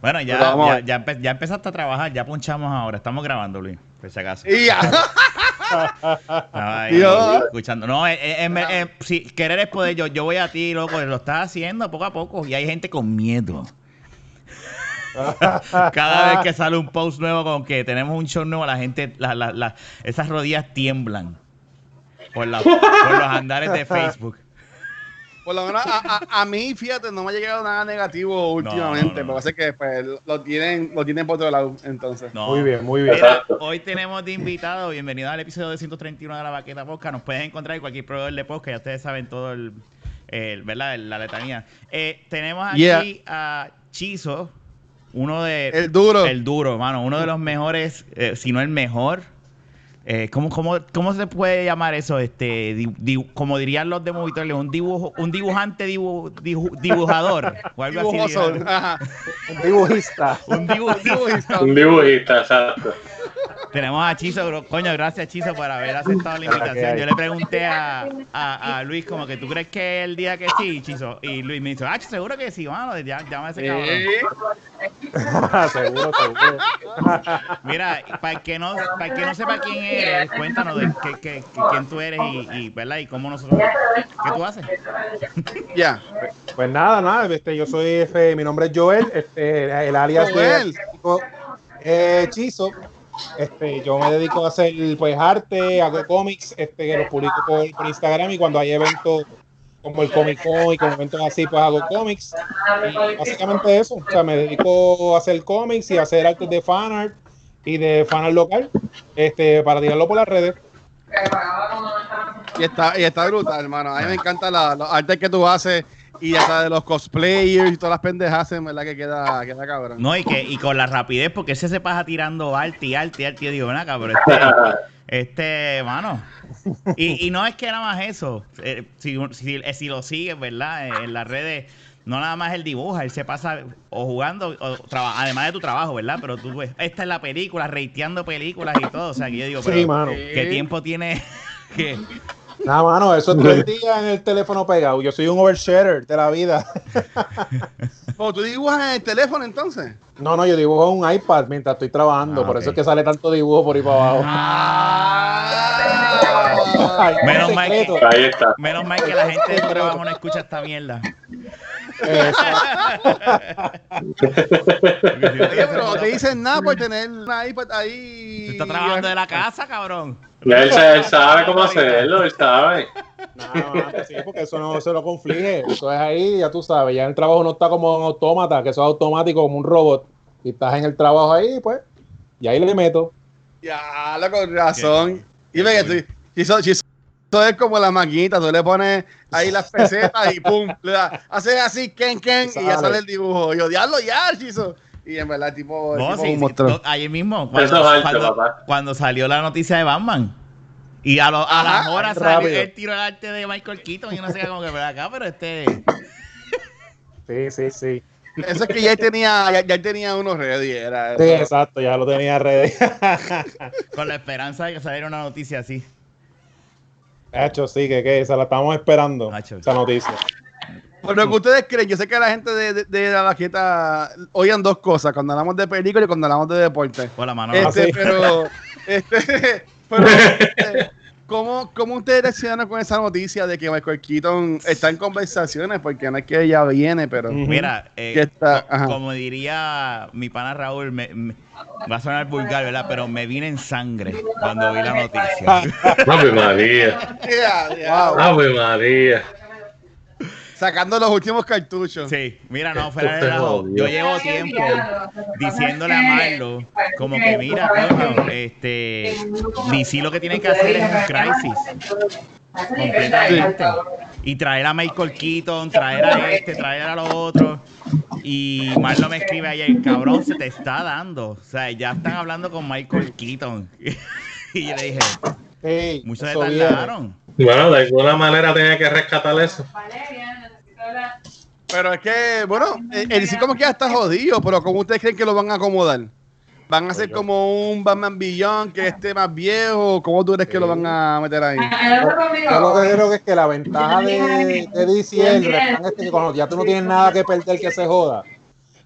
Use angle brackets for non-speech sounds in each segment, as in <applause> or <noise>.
Bueno, ya, Pues ya, ver. ya, empe- ya empezaste a trabajar, ya punchamos ahora. Estamos grabando, Luis, por si acaso. Ya. Dios. escuchando. No, eh, eh, eh, eh, si querer es poder, yo, yo voy a ti, loco, lo estás haciendo poco a poco y hay gente con miedo. Cada vez que sale un post nuevo con que tenemos un show nuevo, la gente, la- la- la- esas rodillas tiemblan por, la- por los andares de Facebook. Por lo menos a, a- a mí, fíjate, no me ha llegado nada negativo últimamente. no, no. Porque sé que pues, lo, tienen, lo tienen por otro lado. Entonces. No. Muy bien, muy bien. Mira, hoy tenemos de invitado, bienvenido al episodio 231 de la Baqueta Podcast. Nos pueden encontrar en cualquier proveedor de podcast, ya ustedes saben todo el, el- ¿verdad? La letanía. Eh, tenemos aquí Yeah. a Chizo, uno de... El duro. El duro, mano, uno de los mejores, eh, si no el mejor. Eh, ¿cómo, cómo, cómo se puede llamar eso? Este, di- di- como dirían los de Movitorio, un dibujo, un dibujante dibu- dibu- dibujador o algo así. Ajá. Un dibujista. Un. Dibujista. Un dibujista, exacto. Tenemos a Chizo, bro. coño, gracias Chizo por haber aceptado la que invitación. Yo le pregunté a, a, a Luis como que tú crees que el día que sí, Chizo. Y Luis me dijo, ah, seguro que sí, mano, ya, llámame a ese cabrón. <laughs> seguro, seguro. <laughs> Mira, para el que no, para el que no sepa quién eres, cuéntanos de qué, qué- qué- quién tú eres y, y, ¿verdad? y cómo nosotros, qué tú haces. <laughs> Ya. Pues nada, nada, este, yo soy, este, mi nombre es Joel, este, el alias Joel. de eh, Hechizo. Este, yo me dedico a hacer pues arte, hago cómics, este, que los publico por, Instagram y cuando hay eventos como el Comic Con y con eventos así, pues hago cómics. Básicamente eso, o sea, me dedico a hacer cómics y a hacer artes de fanart y de fanart local, este, para tirarlo por las redes. Y está, y está brutal, hermano. A mí me encanta la, los artes que tú haces y hasta de los cosplayers y todas las pendejas, en verdad que queda, queda cabrón. No, y que y con la rapidez, porque ese se pasa tirando arte y arte y arte. Yo digo, ven acá, pero este, <laughs> este, mano. Y, y no es que nada más eso. eh, si, si, eh, si lo sigues, ¿verdad? Eh, En las redes, no nada más él dibuja, él se pasa o jugando, o traba- además de tu trabajo, ¿verdad? Pero tú ves, esta es la película, reiteando películas y todo. O sea, que yo digo, pero Sí, mano. ¿qué tiempo tiene? <laughs> que Nada, mano, eso es todo el <laughs> día en el teléfono pegado. Yo soy un oversharer de la vida. <laughs> ¿O tú dibujas en el teléfono entonces? No, no, yo dibujo en un iPad mientras estoy trabajando. Ah, por eso es que sale tanto dibujo por ahí para abajo. Ay, Menos un mal que- secreto. Ahí está. Menos mal que la gente de trabajo no escucha esta mierda. Oye, pero no te dicen nada por tener una iPad ahí. Tú estás trabajando de la casa, cabrón. Él, él sabe cómo hacerlo, él sabe. Nada, mano, sí, porque eso no se lo conflige. Eso es ahí, ya tú sabes. Ya el trabajo no está como un autómata, que eso es automático como un robot. Y estás en el trabajo ahí, pues. Y ahí le meto. Ya, lo con razón. Y ve que tú, Chizo, Chizo es como la maquinita, tú le pones ahí las pesetas y pum, le das, haces así, ken, ken, y ya Sale. el dibujo. Y yo, diablo, ya, Chizo. Y en verdad, tipo, No, tipo sí, es un sí, monstruo. no, ayer mismo, Eso es cuando, alto, cuando, papá. cuando salió la noticia de Batman. Y a, lo- a Ajá, las horas salió el tiro de arte de Michael Keaton. Yo no sé cómo que pero acá, pero este. Sí, sí, sí. Eso es que ya tenía, ya, tenía unos ready, era Sí, exacto, ya lo tenía ready. <laughs> Con la esperanza de que saliera una noticia así. Hecho, sí, que, que se la estamos esperando. Hacho. Esa noticia. Por lo que ustedes creen, yo sé que la gente de, de, de la vaqueta oigan dos cosas, cuando hablamos de película y cuando hablamos de deporte. Por la mano. Este, Ah, sí. pero, <laughs> este, pero, este, ¿cómo, ¿cómo ustedes reaccionaron con esa noticia de que Michael Keaton está en conversaciones? Porque no es que ella viene, pero. Mira, eh, está- co- ajá. como diría mi pana Raúl, me- me- va a sonar vulgar, ¿verdad? Pero me vine en sangre cuando vi la noticia. <laughs> Ave María. <laughs> Ya, ya. Ave María. Sacando los últimos cartuchos. Sí, mira, no, fuera de jodió. Yo llevo tiempo diciéndole a Marlo como que mira, coño, este DC lo que tiene que hacer es un crisis. completamente. y traer a Michael Keaton, traer a este, traer a los otros y Marlo me escribe ayer, cabrón, se te está dando, o sea, ya están hablando con Michael Keaton. <laughs> Y yo le dije, Sí, muchos se tardaron. Bueno, de alguna manera tenía que rescatar eso. Pero es que, bueno, el, el sí como que ya está jodido, pero ¿cómo ustedes creen que lo van a acomodar? ¿Van a ser como un Batman Beyond que esté más viejo? ¿Cómo tú crees que lo van a meter ahí? Yo lo que creo que es que la ventaja de, de DC es el este que cuando ya tú no tienes nada que perder que se joda.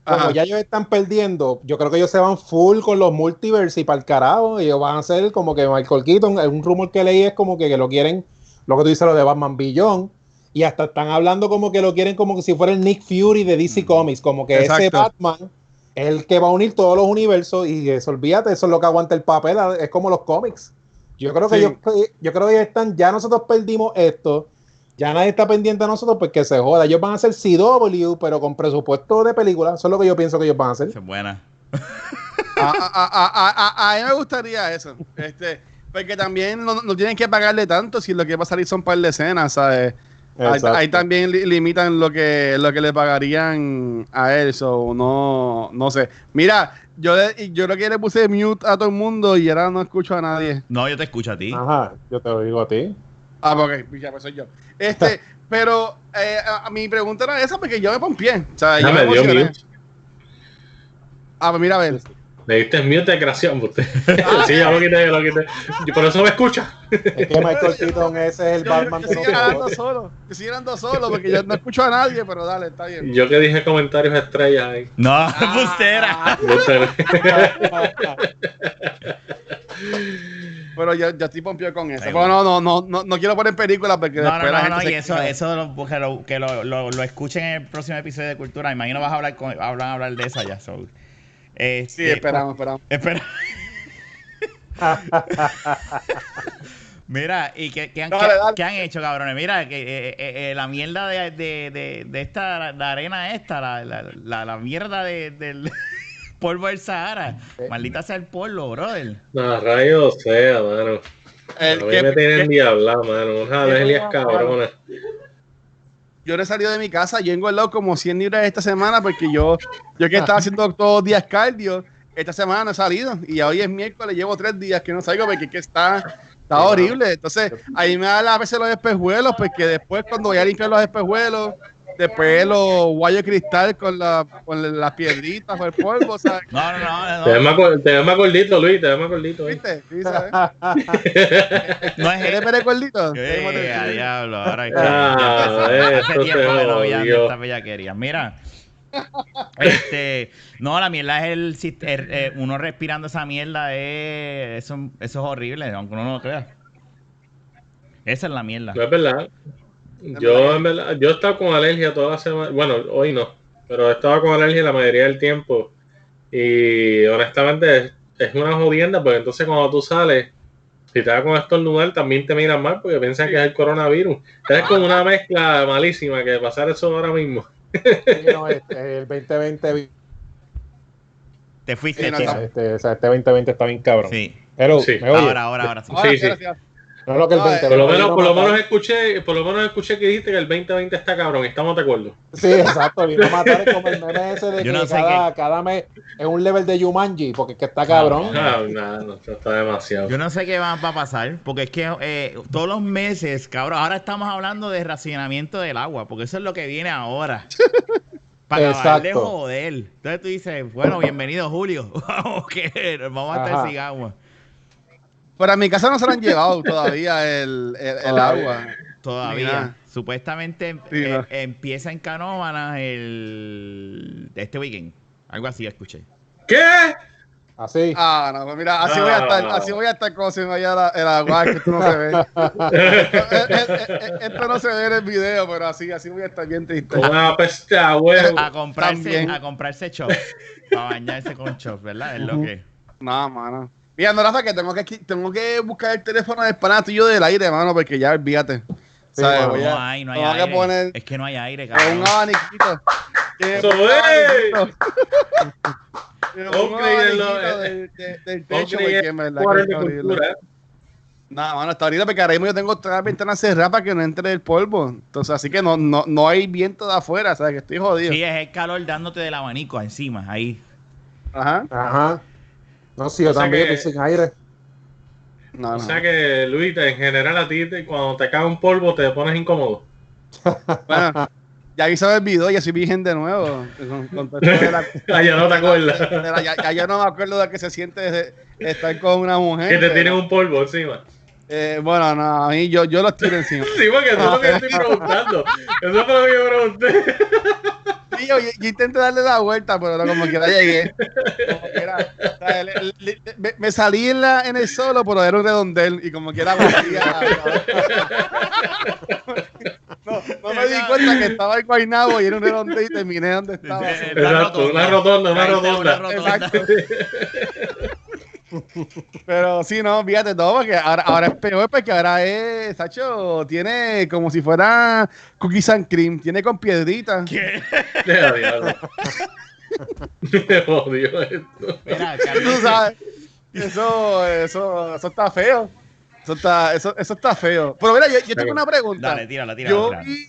Como Ajá. ya ellos están perdiendo, yo creo que ellos se van full con los multiverse y para el carajo. Y ellos van a hacer como que Michael Keaton, un rumor que leí es como que, que lo quieren, lo que tú dices, lo de Batman Beyond. Y hasta están hablando como que lo quieren como que si fuera el Nick Fury de DC Comics, como que ese. Batman es el que va a unir todos los universos y eso, olvídate, eso es lo que aguanta el papel, es como los cómics. Yo creo que Sí. ellos, yo creo que ellos están, ya nosotros perdimos esto, ya nadie está pendiente a nosotros porque se joda. Ellos van a hacer CW, pero con presupuesto de película. Eso es lo que yo pienso que ellos van a hacer. Es buena. <laughs> A, a- a- a- a- a mí me gustaría eso. Este, porque también no, no tienen que pagarle tanto si lo que va a salir son par de escenas, ¿sabes? Ahí, también li- limitan lo que lo que le pagarían a él, so, no, no sé. Mira, yo, le- yo creo que le puse mute a todo el mundo y ahora no escucho a nadie. No, yo te escucho a ti. Ajá, yo te lo digo a ti. Ah, porque ya pues soy yo. Este, <laughs> pero eh, a, a mi pregunta era esa porque yo me pompié. O sea, yo Ya me me dio mute. Ah, pues mira, a ver. Me diste mute, desgraciado. usted. <laughs> sí, ya lo quité, ya lo quité. Y por eso me escucha. Es que Michael <laughs> Keaton ese es el Batman nosotros. solo. Sigo hablando solo porque yo no escucho a nadie, pero dale, está bien. Yo que dije comentarios estrellas ahí. No, Ah. <laughs> bustera. Pero yo, yo estoy pompido con eso. Pero no, no, no, no, no quiero poner películas porque No, después no, la no, gente no, se y eso, eso lo, que, lo, que lo, lo, lo escuchen en el próximo episodio de Cultura. Imagino vas a hablar con, hablan a hablar de esa ya. So. Este, Sí, esperamos, esperamos. <laughs> Espera. <laughs> Mira, ¿y qué, qué han, Dale, qué- dale. qué han hecho, cabrones? Mira, que eh, eh, eh, la mierda de, de, de, de esta, la arena esta, la, la, la, la mierda de, del <laughs> polvo del Sahara. Maldita sea el polvo, brother. No, rayos sea, mano. El a mí que- me tienen que- diablado, mano. Unas alergias cabronas. Yo no he salido de mi casa, yo he engordado como 100 libras esta semana porque yo, yo que estaba haciendo todos los días cardio, esta semana no he salido y hoy es miércoles, llevo tres días que no salgo porque es que está, está horrible. Entonces, ahí me da a veces los espejuelos porque después cuando voy a limpiar los espejuelos, después los guayos de cristal con, la, con las piedritas, con el polvo, ¿sabes? <laughs> No, no, no. Te ves más, gor- te ves más gordito, Luis. Te ves más gordito. ¿eh? ¿Viste? ¿Sí, sabes? <laughs> no es ¿Eres Pérez gordito? Eh, a diablo, ahora es <laughs> que Ah, hace tiempo se que no veía jodió. esta bellaquería. Mira, este, no, la mierda es el, sist- el- eh, uno respirando esa mierda es eso, eso es horrible, aunque uno no lo crea. Esa es la mierda. No es verdad. Yo, en verdad, yo he estado con alergia toda la semana. Bueno, hoy no, pero he estado con alergia la mayoría del tiempo. Y honestamente es, es una jodienda, porque entonces cuando tú sales, si te vas con estornudar, también te miran mal porque piensan que es el coronavirus. Es como una mezcla malísima que pasar eso ahora mismo. Sí, no, este, el 2020, vi- Te fuiste, Sí, no, este, o sea, este 2020 está bien cabrón. Sí. Hello, Sí. Ahora, ahora, ahora sí. Ahora Sí, sí, sí. ahora sí. No lo que el No, eh, 2020 Por lo no menos, por lo menos escuché, por lo menos escuché que dijiste que el 2020 está cabrón, estamos de acuerdo. Sí, exacto, vino a matar es como el meme ese de que no sé cada, cada mes es un level de Yumanji, porque es que está cabrón. No, no, esto está demasiado. Yo no sé qué va, va a pasar, porque es que eh, todos los meses, cabrón, ahora estamos hablando de racionamiento del agua, porque eso es lo que viene ahora. <laughs> Para acabar de Exacto. joder. Entonces tú dices, bueno, bienvenido Julio. <laughs> vamos, que vamos a estar sin agua. Pero a mi casa no se lo han llevado todavía el, el, el Todavía. agua. Todavía. Mira. Supuestamente Sí, eh, no. empieza en Canóvanas el este weekend. Algo así escuché. ¿Qué? Así. Ah, no, pues mira, así voy a estar, No. así voy a estar como si me vaya la- el agua, que esto no se ve. <laughs> Esto no se ve en el video, pero así, así voy a estar bien triste. Una peste a huevo. A comprarse, También. a comprarse chop. Para bañarse con chop, ¿verdad? Es lo que. No, mano. Mira, no, Rafa, que tengo que, tengo que buscar el teléfono del pana tuyo del aire, mano, porque ya olvídate. Sí, ¿Sabes? No hay, no hay que aire. poner Es que no hay aire, cabrón. un abaniquito. <laughs> De- de cultura. No, mano, hasta ahorita porque ahora mismo yo tengo todas las ventanas cerradas para que no entre el polvo. Entonces, así que no, no, no hay viento de afuera, o sea, que estoy jodido. Sí, es el calor dándote del abanico encima, ahí. Ajá. Ajá. No, sí, yo O sea también que- estoy sin aire. No, O no. sea que, Luis, en general a ti te- cuando te cae un polvo te pones incómodo. <laughs> Bueno, ya hice el video, ya soy virgen de nuevo. Con, con todo esto de la- <laughs> Ah, ya no te acuerdas. de la- ya, ya yo no me acuerdo de que se siente estar con una mujer. Que te pero, tienen un polvo encima. eh, bueno, no, a mí yo, yo los tiro encima. <laughs> Sí, porque eso es lo que estoy preguntando. Eso fue lo que yo pregunté. Sí, yo, yo intenté darle la vuelta, pero no, como quiera llegué. Como quiera, o sea, le- le- me, me salí en, la, en el solo, pero era un redondel y como quiera volvía. <laughs> No, no me di cuenta que estaba en Guaynabo y era un redondel y terminé donde estaba. Exacto, una rotonda, una rotonda. rotonda. Exacto. Pero sí, no, fíjate todo, porque ahora, ahora es peor, porque ahora es, Sacho, tiene como si fuera cookies and cream, tiene con piedritas. ¿Qué? Me odio esto. Mira, Tú sabes, eso, eso, eso está feo. Eso está, eso, eso está feo. Pero mira, yo, yo tengo una pregunta. Dale, tírala, tírala. yo, vi,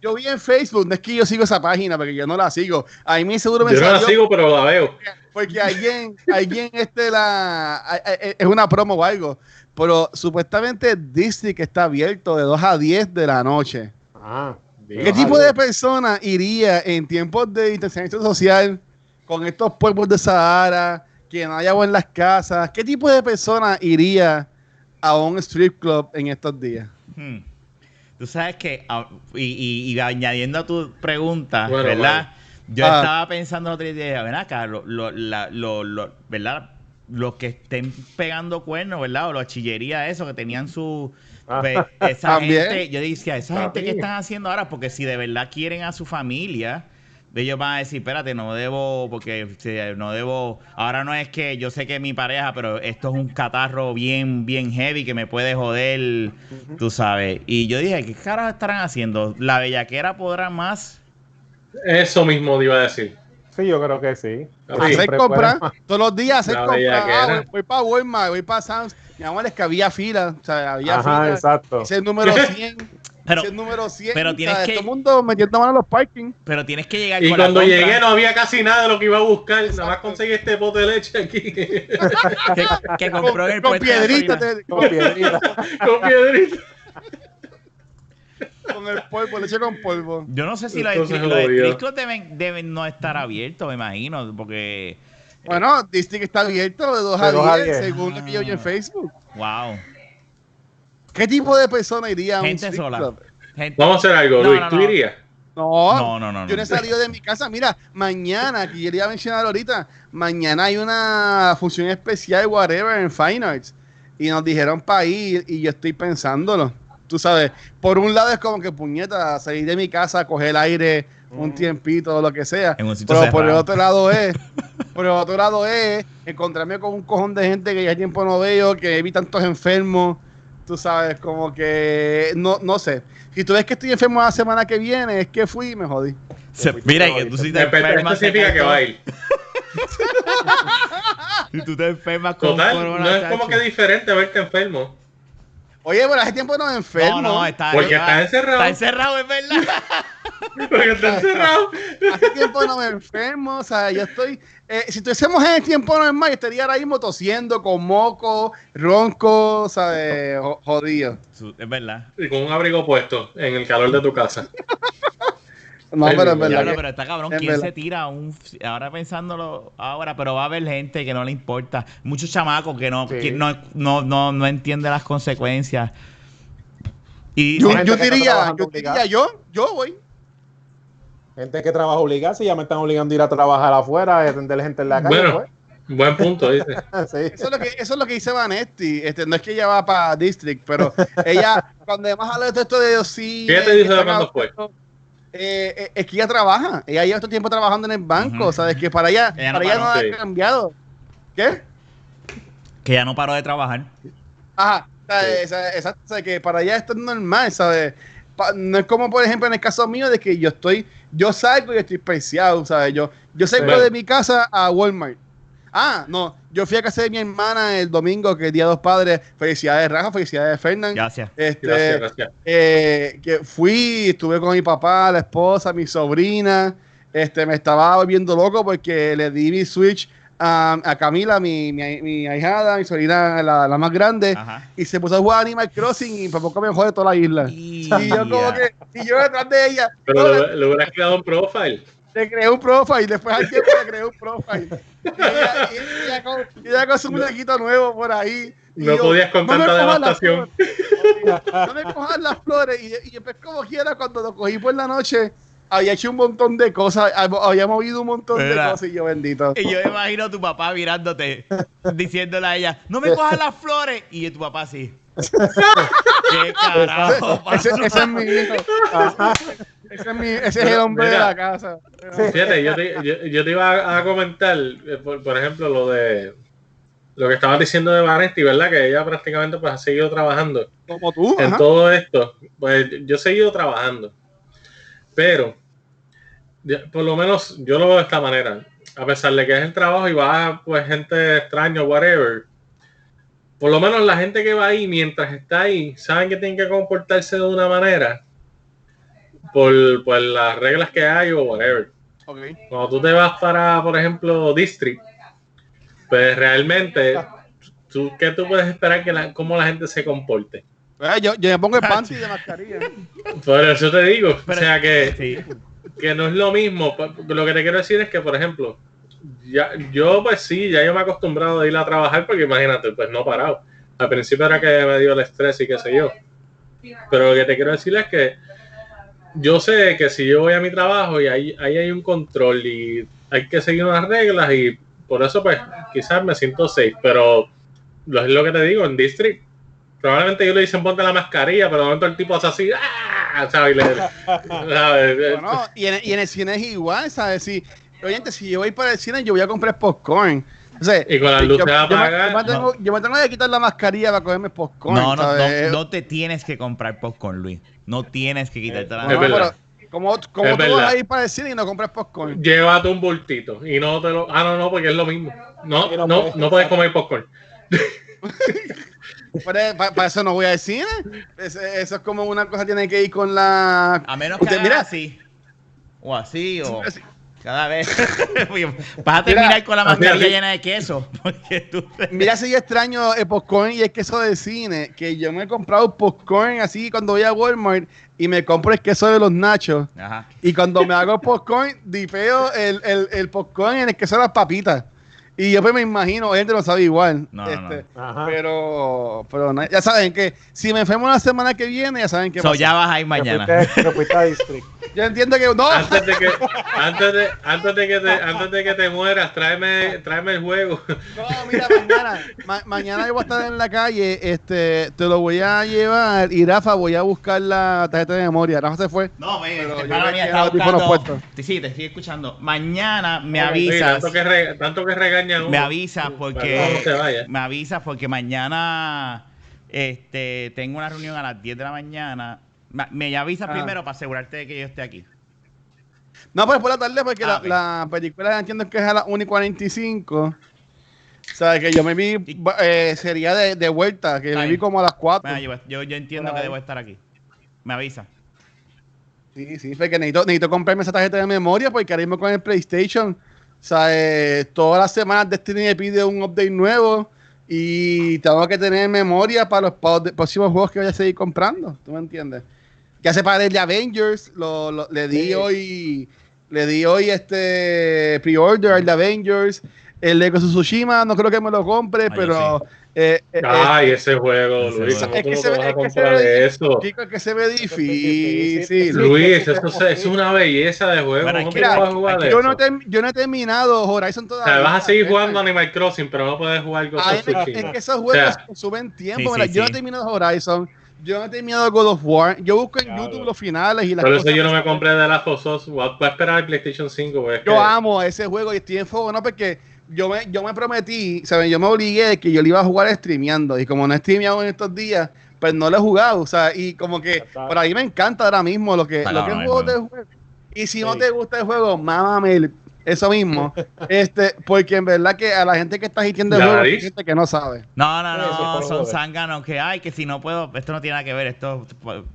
yo vi en Facebook, no es que yo sigo esa página, porque yo no la sigo. A mí seguro me Yo no la sigo, pero la veo. Porque alguien, alguien este la a- es una promo o algo. Pero supuestamente Disney que está abierto de 2 a 10 de la noche. Ah, ¿Qué tipo de persona iría en tiempos de distanciamiento social con estos pueblos de Sahara, que no haya agua en las casas? ¿Qué tipo de persona iría a un strip club en estos días? Hmm. Tú sabes que, ah, y, y- y añadiendo a tu pregunta, Bueno, ¿verdad? Yo Ah. estaba pensando otro día, ven acá, lo, lo- la- lo- lo- ¿verdad? Los que estén pegando cuernos, ¿verdad? O la chillería, eso, que tenían su... Ah. pues, <laughs> esa También. gente, yo decía, esa gente que están haciendo ahora, porque si de verdad quieren a su familia, ellos van a decir, espérate, no debo, porque si, no debo, ahora no es que yo sé que es mi pareja, pero esto es un catarro bien, bien heavy que me puede joder, tú sabes. Y yo dije, ¿qué caras estarán haciendo? ¿La bellaquera podrá más? Eso mismo te iba a decir. Sí, yo creo que sí. Sí. Hacer compras, todos los días hacer compras. Ah, voy, voy para Walmart, voy para Sam's. Mi amor, es que había fila. O sea, había Ajá, fila. exacto. Ese es el número 100. Pero, ese es el número 100. pero o tienes sea, que- Todo el mundo metiendo mano en los parking. pero tienes que llegar Y con cuando llegué no había casi nada de lo que iba a buscar. Nada más conseguí este pote de leche aquí. <laughs> que, que compró en el Con gasolina. te- Con piedrita. <laughs> con piedrita. Con el polvo, leche con polvo. Yo no sé si los, clubs deben, deben no estar abiertos, me imagino, porque... Bueno, Disney está abierto de 2 De a dos a 10, diez. según lo que yo vi en Facebook. Wow. ¿Qué tipo de persona iría a un Gente sola. club? Gente- Vamos a hacer algo, No, Luis. no, ¿Tú no. irías? No, No, no, no, yo no he salido de mi casa. Mira, mañana, que yo le iba a mencionar ahorita, mañana hay una función especial, whatever, en Fine Arts. Y nos dijeron para ir y yo estoy pensándolo. Tú sabes, por un lado es como que puñeta, salir de mi casa, coger aire un tiempito o lo que sea. En un sitio Pero por el otro lado es, <laughs> por el otro lado es encontrarme con un cojón de gente que ya tiempo no veo, que vi tantos enfermos. Tú sabes, como que no, no sé. Si tú ves que estoy enfermo la semana que viene, es que fui y me jodí. Se- mira, que tú si te enfermas... significa que va a ir. <laughs> Si tú te enfermas con Total, corona, no es como que diferente verte enfermo. Oye, bueno, hace tiempo no me enfermo. No, no, está... Porque está encerrado. Está encerrado, es verdad. <laughs> Porque está encerrado. Hace tiempo no me enfermo. O sea, yo estoy. eh, si tuviésemos en el tiempo normal, yo estaría ahora mismo tosiendo con moco, ronco, ¿sabes? Jo- Jodido. Es verdad. Y con un abrigo puesto en el calor de tu casa. <laughs> No, pero es verdad. Pero está cabrón. es ¿Quién verdad. se tira un... Ahora pensándolo ahora, pero va a haber gente que no le importa. Muchos chamacos que no, Sí. que no, no, no, no entiende las consecuencias. Y Yo, yo diría, yo diría, yo, yo voy. Gente que trabaja obligada, si ya me están obligando a ir a trabajar afuera, a atender gente en la calle. Bueno, buen punto, <laughs> dice. pues. Sí. Eso es lo que, eso es lo que dice Vanetti. Este, no es que ella va para District, pero ella, cuando además habla de esto de sí. ¿Qué te dice de cuándo fue? Eh, eh, es que ella trabaja. Ella lleva todo tiempo trabajando en el banco. Ujú. ¿Sabes? Que para ella, Ella no para ella no paró, ha cambiado. ¿Qué? que ya no paró de trabajar. Ajá. O sea, Sí. esa- Exacto. O sea, que para ella esto es normal, ¿sabes? Pa- no es como, por ejemplo, en el caso mío de que yo estoy, yo salgo y estoy especial, ¿sabes? Yo, yo salgo Bueno. de mi casa a Walmart. Ah, no, yo fui a casa de mi hermana el domingo, que es Día de los Padres. Felicidades, Rafa, felicidades, Fernán. Gracias. Este, Gracias, gracias. eh, que fui, estuve con mi papá, la esposa, mi sobrina. Este, me estaba volviendo loco porque le di mi Switch a, a Camila, mi, mi, mi ahijada, mi sobrina, la, la más grande, Ajá. y se puso a jugar Animal Crossing y por poco me jode toda la isla. Y- Y yo como que, y yo detrás de ella, Pero no, le hubieras creado un profile. Le creé un profile, después al tiempo le creé un profile. Y ella, y ella con, y ella con su muñequito nuevo por ahí. Y No yo, podías con "No me tanta cojas las devastación". flores". No me cojas las flores. Y, y después como quiera, cuando lo cogí por la noche, había hecho un montón de cosas, había movido un montón ¿Verdad? de cosas y yo bendito. Y yo me imagino a tu papá mirándote, diciéndole a ella, no me cojas las flores. Y tu papá así. <laughs> ¿Qué carajo Ese, pasó? ese es mi hijo. Ese es, mi, ese es el hombre de la casa. Fíjate, yo te, yo, yo te iba a, a comentar, eh, por, por ejemplo, lo de lo que estabas diciendo de Vanetti, ¿verdad? Que ella prácticamente pues ha seguido trabajando. Como tú. en ajá. todo esto, pues yo he seguido trabajando. Pero, por lo menos yo lo veo de esta manera. A pesar de que es el trabajo y va pues gente extraña, whatever. Por lo menos la gente que va ahí, mientras está ahí, saben que tienen que comportarse de una manera. Por, por las reglas que hay o whatever. Ok. Cuando tú te vas para, por ejemplo, District, pues realmente, tú, ¿qué tú puedes esperar que la, cómo la gente se comporte? Eh, Yo, yo me pongo el panty de mascarilla. Por eso te digo, Pero- o sea que, Sí. que no es lo mismo. Lo que te quiero decir es que, por ejemplo, ya, yo pues sí, ya yo me he acostumbrado a ir a trabajar porque imagínate, pues no he parado. Al principio era que me dio el estrés y qué sé yo. Pero lo que te quiero decir es que yo sé que si yo voy a mi trabajo y ahí, ahí hay un control y hay que seguir unas reglas y por eso pues quizás me siento safe, pero lo es lo que te digo, en District probablemente yo le dicen ponte la mascarilla, pero de momento el tipo hace así, ¡ah! ¿sabes? Y le- <laughs> ¿sabes? Bueno, y en, y en el cine es igual, ¿sabes? Si, oyente, si yo voy para el cine, yo voy a comprar popcorn. O sea, Y con las luces yo, me- apagadas, Yo me, tengo, yo me tengo que quitar la mascarilla para cogerme popcorn. No, no, ¿sabes? no, no te tienes que comprar popcorn, Luis. No tienes que quitarte la ¿Cómo, cómo Es tú verdad. vas a ir para el cine y no compras popcorn? Llévate un bultito y no te lo. Ah, no, no, porque es lo mismo. No, no no, puedes no puedes comer popcorn. <laughs> Para, para- eso no voy al cine. Es- eso es como una cosa tiene que ir con la. A menos que Usted, mira, así. O así, o así. Cada vez. <laughs> Vas a terminar Mira, con la mascarilla llena de queso. <laughs> Porque tú Mira si yo extraño el popcorn y el queso del cine, que yo me he comprado popcorn así cuando voy a Walmart y me compro el queso de los nachos. Ajá. Y cuando me hago popcorn, dipeo el, el, el popcorn en el queso de las papitas. Y yo pues me imagino, gente no sabe igual. No, no, Este, Ajá. Pero, pero ya saben que si me enfermo la semana que viene, ya saben que So, ya vas a ir Te mañana. <laughs> Yo entiendo que no. Antes de que, antes de, antes de que te, antes de que te mueras, tráeme, tráeme el juego. No, mira, mañana, ma- mañana yo voy a estar en la calle, este, te lo voy a llevar y Rafa voy a buscar la tarjeta de memoria. Rafa se fue. No, me, Pero yo me mía está buscando. Sí, te estoy escuchando. Mañana me Sí, avisas. tanto, que re- tanto que uno. Me avisas porque no se vaya. me avisas porque mañana este tengo una reunión a las 10 de la mañana. Ma- Me avisas Ah. primero para asegurarte de que yo esté aquí. No, pues por la tarde, porque Ah, la, la película entiendo que es a las 1 y 45. O sea, que yo me vi, eh, sería de, de vuelta, que me vi como a las 4. Bueno, yo, yo, yo entiendo que debo estar aquí. Me avisa. Sí, sí, porque necesito, necesito comprarme esa tarjeta de memoria porque ahora mismo con el PlayStation, o sea, eh, todas las semanas Destiny me pide un update nuevo y tengo que tener memoria para los pa- de- próximos juegos que voy a seguir comprando, ¿tú me entiendes? Ya se para el de Avengers, lo, lo- le di Sí. hoy, le di hoy este pre-order al de Avengers, el de Tsushima, no creo que me lo compre, Ah, yo pero eh, eh, Ay, ese juego, Ese Luis. juego. ¿Cómo Es que no se te ve- vas a es que se comprar ve- eso? chicos, que se ve difícil. Luis, eso es, es una belleza de juego. Bueno, ¿Cómo es tú que- no vas a jugar Yo eso? no, he, yo no he terminado Horizon O todavía. sea, vas a seguir Eh, jugando Animal Crossing, pero no puedes jugar Ghost Ay, of es, Tsushima. es que esos juegos O sea, consumen tiempo. sí, Mira, sí, yo no sí. he terminado Horizon. Yo no he terminado God of War. Yo busco en Claro. YouTube los finales y las Por cosas. eso yo no me compré de la Us. Voy a esperar el PlayStation 5. porque es Yo amo ese juego y estoy en fuego, ¿no? Porque yo me, yo me prometí, ¿sabes? Yo me obligué de que yo le iba a jugar streameando. Y como no he streameado en estos días, pues no lo he jugado. O sea, y como que por ahí me encanta ahora mismo lo que, lo que es juego de juego. Y si no te gusta el juego, mámame el, eso mismo. este, porque en verdad que a la gente que está hitiendo el La juego, hay gente que no sabe. No, no, no, son zánganos que ay, que si no puedo, esto no tiene nada que ver, esto,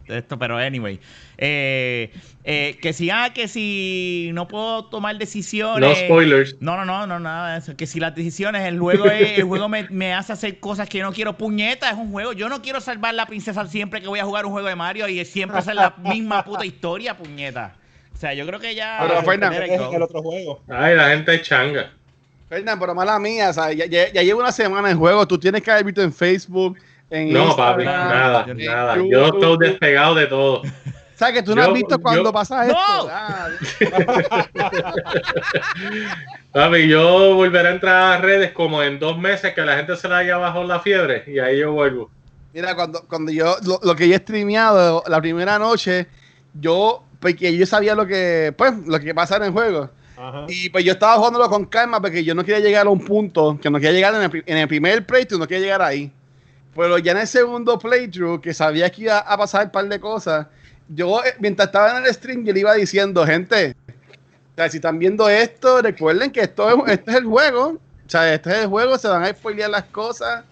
esto pero anyway. Eh, eh, que si, ah, que si no puedo tomar decisiones. No spoilers. No, no, no, no, nada de eso. Que si las decisiones, el juego es- el juego me, me hace hacer cosas que yo no quiero. Puñeta, es un juego. Yo no quiero salvar la princesa siempre que voy a jugar un juego de Mario y siempre hacer la misma puta historia, puñeta. O sea, yo creo que ya. Pero, Fernan, Es el otro juego. Ay, la gente es changa. Fernan, pero mala mía, o sea, ya, ya, ya llevo una semana en juego. Tú tienes que haber visto en Facebook, en No, Instagram, papi, nada, en nada. YouTube. Yo estoy despegado de todo. O sea, que tú no Yo- has visto cuando yo- pasa esto. ¡No! <laughs> Ah, <laughs> Papi, yo volveré a entrar a las redes como en dos meses que la gente se la haya bajado la fiebre y ahí yo vuelvo. Mira, cuando, cuando yo, lo, lo que yo he streameado la primera noche, yo, porque yo sabía lo que, pues, lo que pasaba en el juego. Ajá. Y pues yo estaba jugándolo con calma porque yo no quería llegar a un punto, que no quería llegar en el, en el primer playthrough, no quería llegar ahí. Pero ya en el segundo playthrough, que sabía que iba a pasar un par de cosas, yo, eh, mientras estaba en el stream, yo le iba diciendo, gente, o sea, si están viendo esto, recuerden que esto es, este es el juego. O sea, este es el juego, se van a spoilear las cosas.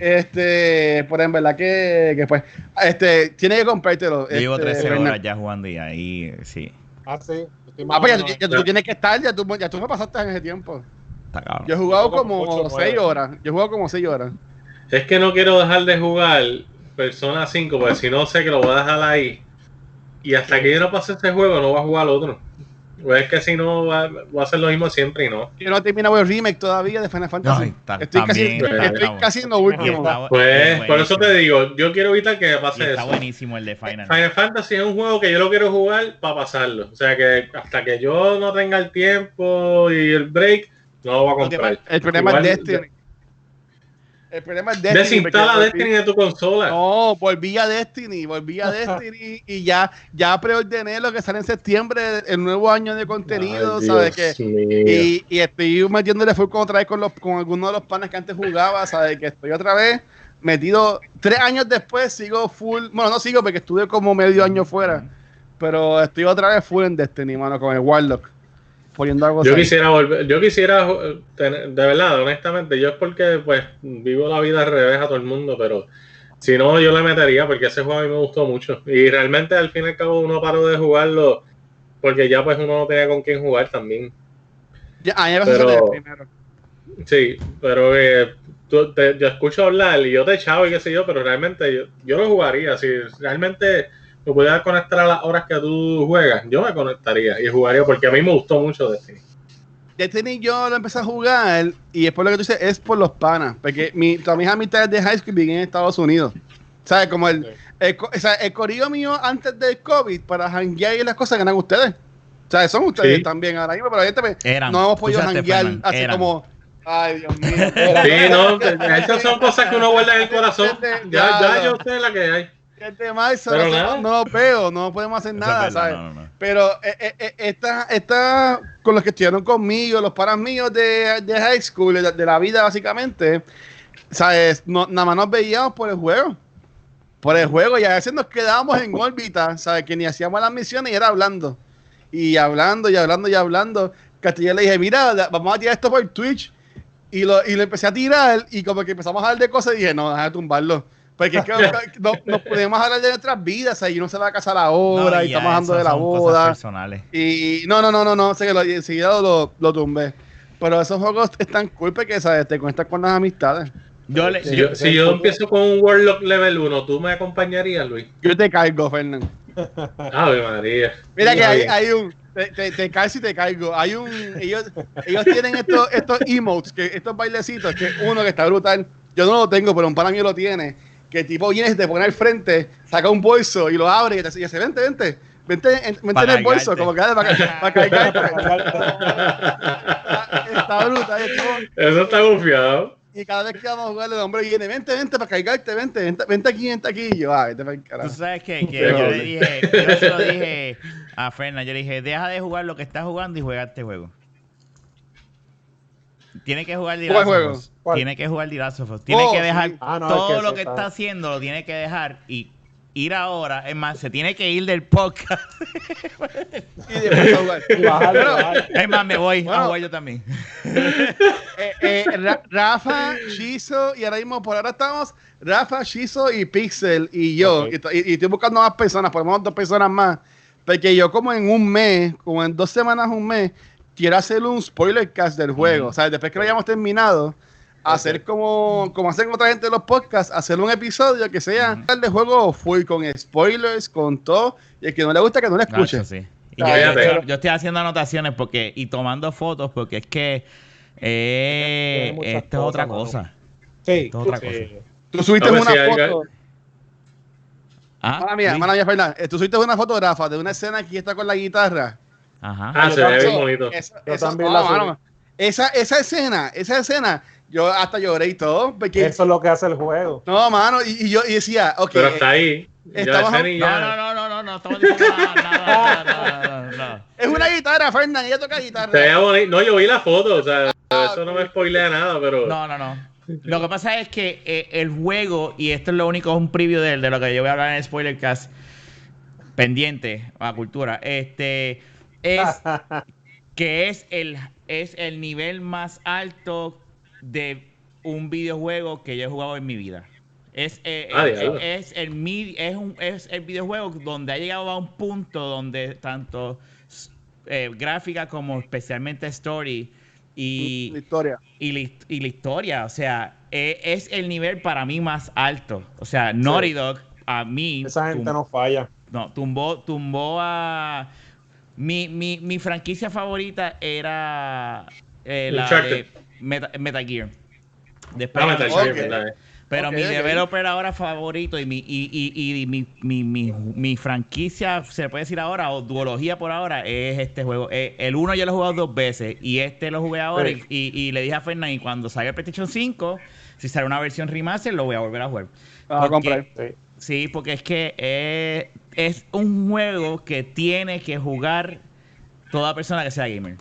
Este, pero en verdad que, que pues, este, tiene que comprártelo. Yo llevo este, 13 Fernan. horas ya jugando y ahí sí. Ah, sí. Ah, pues ya, ya tú tienes que estar, ya tú, ya tú me pasaste en ese tiempo. Está cabrón. Yo he jugado Yo como como ocho, 6 nueve. horas. Yo he jugado como 6 horas. Es que no quiero dejar de jugar Persona 5 porque si no sé que lo voy a dejar ahí. Y hasta que yo no pase este juego no voy a jugar otro. Pues es que si no va, voy a hacer lo mismo siempre y no. Yo no he terminado el remake todavía de Final Fantasy. Estoy casi, también, estoy está- casi en lo último. está Pues es por eso te digo, yo quiero evitar que pase está eso. buenísimo el de Final. Final Fantasy es un juego que yo lo quiero jugar para pasarlo. O sea que hasta que yo no tenga el tiempo y el break, no lo voy a comprar. el problema Igual- es Destiny. El problema es Destiny. Desinstala Destiny de tu consola. No, volví a Destiny, volví a <laughs> Destiny y ya, ya preordené lo que sale en septiembre, el nuevo año de contenido, Ay, ¿sabes qué? Y, y estoy metiéndole full con otra vez con, los, con algunos de los panes que antes jugaba, ¿sabes? Que estoy otra vez metido. Tres años después sigo full. Bueno, no sigo porque estuve como medio año fuera. Pero estoy otra vez full en Destiny, mano, con el Warlock. Poniendo algo Yo así. quisiera volver, yo quisiera eh, tener, de verdad, honestamente, yo es porque pues vivo la vida al revés a todo el mundo, pero si no yo le metería porque ese juego a mí me gustó mucho y realmente al fin y al cabo uno paró de jugarlo porque ya pues uno no tenía con quién jugar también. Ya, a mí me Pero- primero. Sí, pero eh, tú- te- yo escucho hablar y yo te echaba y qué sé yo, pero realmente yo, yo lo jugaría. Si realmente me pudiera conectar a las horas que tú juegas, yo me conectaría y jugaría porque a mí me gustó mucho Destiny. Destiny yo lo empecé a jugar y después lo que tú dices es por los panas. Porque mi, todas mis amistades de high school viven en Estados Unidos. ¿Sabes? Como el, Sí. el, sea, el corillo mío antes del COVID para janguear y las cosas que eran ustedes. O sea, son ustedes Sí. también ahora mismo, pero ahorita pues, Eran. no hemos podido janguear así eran. como. Ay, Dios mío. <laughs> Sí, no, esas son cosas que uno guarda en el corazón. <laughs> Ya, ya yo sé la que hay. El de marzo, Pero no, no lo veo, no podemos hacer nada, verdad, ¿sabes? no, no, no. Pero eh, eh, eh, esta, esta, con los que estuvieron conmigo, los panas míos de, de high school, de, de la vida básicamente, ¿sabes? No, nada más nos veíamos por el juego. Por el juego, y a veces nos quedábamos en órbita, ¿sabes? Que ni hacíamos las misiones y era hablando. Y hablando, y hablando, y hablando. Yo le dije, mira, vamos a tirar esto por Twitch. Y lo, y lo empecé a tirar, y como que empezamos a hablar de cosas, y dije, no, déjame tumbarlo. Porque es que <laughs> no, no podemos hablar de nuestras vidas, y uno se va a casar ahora, No, y estamos hablando de la boda. personales. Y no, no, no, no, no, sé que lo, enseguida lo, lo tumbé. Pero esos juegos están cool porque ¿sabes? te conectas con las amistades. Yo le, Si yo, si empiezo con un Warlock level 1, ¿tú me acompañarías, Luis? Yo te caigo, Fernando. <laughs> Ave María. Mira que hay, Ay, hay un. Te, te, te caes y te caigo. Hay un. Ellos, ellos tienen estos, estos emotes, que, estos bailecitos, que uno que está brutal. Yo no lo tengo, pero un pana mío lo tiene. Que el tipo viene, te pone al frente, saca un bolso y lo abre y te dice: Vente, vente. Vente, en- vente en el bolso, como que para, para cargarte. está, está brutal. el tipo- Eso está bufiado. Y cada vez que vamos a jugar, el hombre viene, vente, vente para cargarte, vente, vente, vente aquí, vente aquí. Y yo, ah, vete para el Tú carajo. sabes que, que yo le dije, yo se lo dije a Fernan, yo le dije, deja de jugar lo que estás jugando y juega este juego. Tiene que jugar The. Tiene que jugar The Last of Us. Tiene Oh, que dejar sí. Ah, no, es todo que lo que está- está haciendo, lo tiene que dejar y ir ahora, es más, se tiene que ir del podcast. <laughs> Y después jugar. Y bajarlo, bajarlo. Es más, me voy, Bueno. a jugar yo también. <laughs> Eh, eh, Ra- Rafa, Shizo, y ahora mismo por ahora estamos Rafa, Shizo y Pixel y yo. Y- y estoy buscando más personas, por lo menos dos personas más. Porque yo como en un mes, como en dos semanas, un mes, quiero hacer un spoiler cast del juego. O sea, después que lo hayamos terminado, hacer como, como hacen otra gente en los podcasts, hacer un episodio que sea de juego full, con spoilers, con todo. Y el que no le gusta, que no le escuche. Nacho, sí. Y yo, Cállate. yo- yo estoy haciendo anotaciones porque y tomando fotos porque es que eh, esto es otra cosa. Sí, Esto es otra sí. Tú subiste No, pues una si hay- foto. Ah, Mala mía, sí. mala mía, Fernández. Eh, Tú subiste una foto, Rafa, de una escena aquí está con la guitarra. Ajá. Ah, se ve bien bonito. Yo también la subí. mano, esa, esa escena, esa escena, yo hasta lloré y todo. Porque, Eso es lo que hace el juego. No, mano, y, y yo y decía, ok. Pero hasta ahí. Estamos- esa No, no, no, no, no, no estamos diciendo nada, nada, nada, nada, nada. Es una guitarra, Fernández, ella toca Se guitarra. veía bonito. No, yo vi la foto, o sea, Ah, eso no me spoilea nada, pero. No, no, no. Lo que pasa es que eh, el juego, y esto es lo único, es un preview de, de lo que yo voy a hablar en el Spoilercast, pendiente a cultura, este, es <laughs> que es el, es el nivel más alto de un videojuego que yo he jugado en mi vida. Es, eh, Ah, es, es el, mi- es, un- es el videojuego donde ha llegado a un punto donde tanto eh, gráfica como especialmente story y, La historia. y, la, y la historia, o sea, eh, es el nivel para mí más alto. O sea, Naughty Dog a mí Esa gente no falla. no, tumbó, tumbó a mi, mi, mi franquicia favorita era eh, la de Meta, Metal Gear. Después, Ah, pero mi developer ahora favorito y mi y, y, y mi, mi, mi, mi franquicia, se puede decir ahora, o duología por ahora, es este juego. Eh, el uno yo lo he jugado dos veces y este lo jugué ahora y, y, y le dije a Fernan y cuando salga el PlayStation 5, si sale una versión remaster, lo voy a volver a jugar. Vas a comprar. Sí. Sí, porque es que eh, es un juego que tiene que jugar toda persona que sea gamer.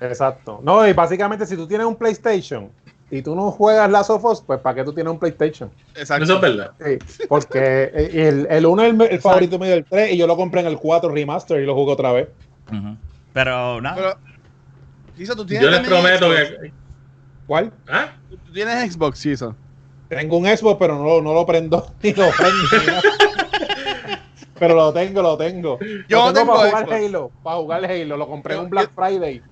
Exacto. No, y básicamente si tú tienes un PlayStation y tú no juegas Last of Us, pues ¿para qué tú tienes un PlayStation? Exacto. Eso es verdad. Sí, porque el, el 1 es el, el favorito mío del 3 y yo lo compré en el 4 Remaster y lo jugué otra vez. Ujú. Pero nada. Tienes Yo les prometo Xbox? que. ¿Cuál? ¿Ah? Tú tienes Xbox, Chizo. Tengo un Xbox, pero no, lo- no lo prendo <laughs> ni lo prendo. pero lo tengo, lo tengo. Yo lo tengo para jugar Xbox. Halo. Para jugar Halo. Lo compré en Yo- un Black yo- Friday.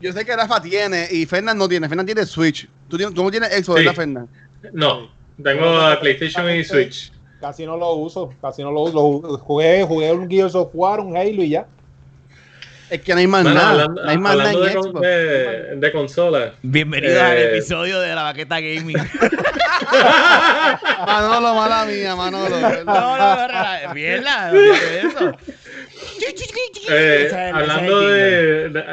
Yo sé que Rafa tiene y Fernan no tiene. Fernan tiene Switch. Tú, tienes- tú no tienes Xbox, Sí. ¿verdad, Fernan? No. Tengo PlayStation y Switch. Casi no lo uso. Casi no lo uso. Jugué, jugué un Gears of War, un Halo y ya. Es que no hay más nada. hablando, no hay más nada de, con- de, de consola. Bienvenidos al Eh, episodio de la baqueta gaming. <laughs> Manolo, mala mía, Manolo. no, no, no, no, mierda, eso. Eh, es hablando de, de,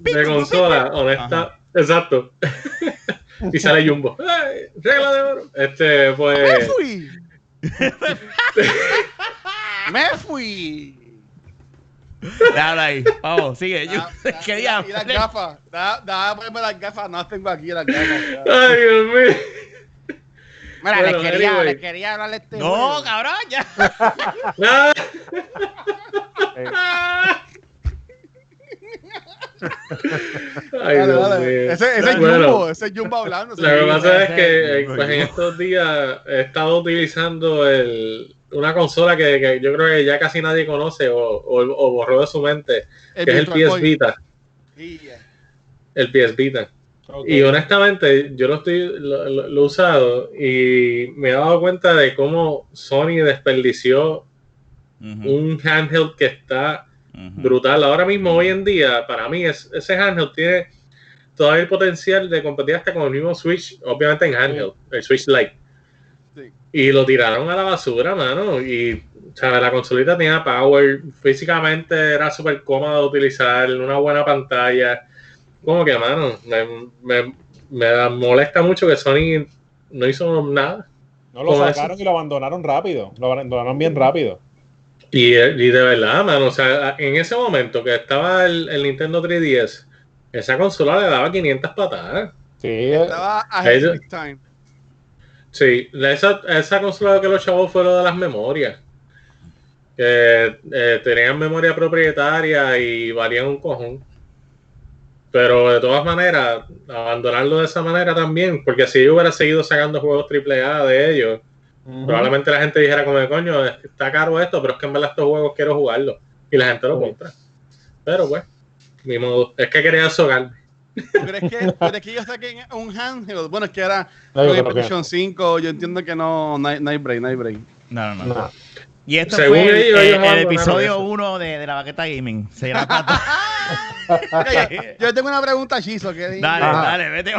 de consola, honesta. Exacto. <laughs> y sale Jumbo. Ay, regla de oro. Este, Me pues. fui. Me fui. Déjalo ahí. Vamos, sigue. Yo- Da- <laughs> da- ¿Qué y las gafas. Da, da, ponerme las gafas. No las tengo aquí las gafas. Ay, Dios mío. Mira, Bueno, les, quería, anyway. les quería hablar este No, juego. cabrón, ya. <laughs> <laughs> Ay, Dale, Dios dale. mío. Ese, ese es Bueno, Jumbo, ese es Jumbo hablando. Lo que pasa es que pues, en estos días he estado utilizando el, una consola que, que yo creo que ya casi nadie conoce o, o- o borró de su mente, que es el PS Boy. Vita. Yeah. El PS Vita. Y honestamente, yo lo estoy lo, lo- lo he usado y me he dado cuenta de cómo Sony desperdició un handheld que está brutal. Ahora mismo, hoy en día, para mí, es, ese handheld tiene todavía el potencial de competir hasta con el mismo Switch, obviamente en handheld, el Switch Lite. Sí. Y lo tiraron a la basura, mano. Y o sea, la consolita tenía power, físicamente era súper cómoda de utilizar, una buena pantalla. Como que, mano, me, me- me molesta mucho que Sony no hizo nada. No lo sacaron y lo abandonaron rápido. Lo abandonaron bien rápido. Y, y de verdad, mano, o sea, en ese momento que estaba el, el Nintendo 3DS, esa consola le daba 500 patadas. Sí, eh, Estaba Eso- of its time. Sí, esa, esa consola que los chavos fue lo de las memorias. Que eh, tenían memoria propietaria y valían un cojón. Pero de todas maneras, abandonarlo de esa manera también, porque si yo hubiera seguido sacando juegos AAA de ellos, probablemente la gente dijera como, coño, está caro esto, pero es que en verdad estos juegos quiero jugarlos. Y la gente lo compra. Pero pues, mi modo, es que quería sogar. Pero es que, pero es que yo saqué un handheld. Bueno, es que era PlayStation 5. Yo entiendo que no, no hay, no hay break, no hay break. No, no, no. Y esto Según fue ellos, el, el episodio 1 de, de, la baqueta gaming. Se <laughs> Oye, <laughs> yo tengo una pregunta, Chizo. Que dale, dale, vete.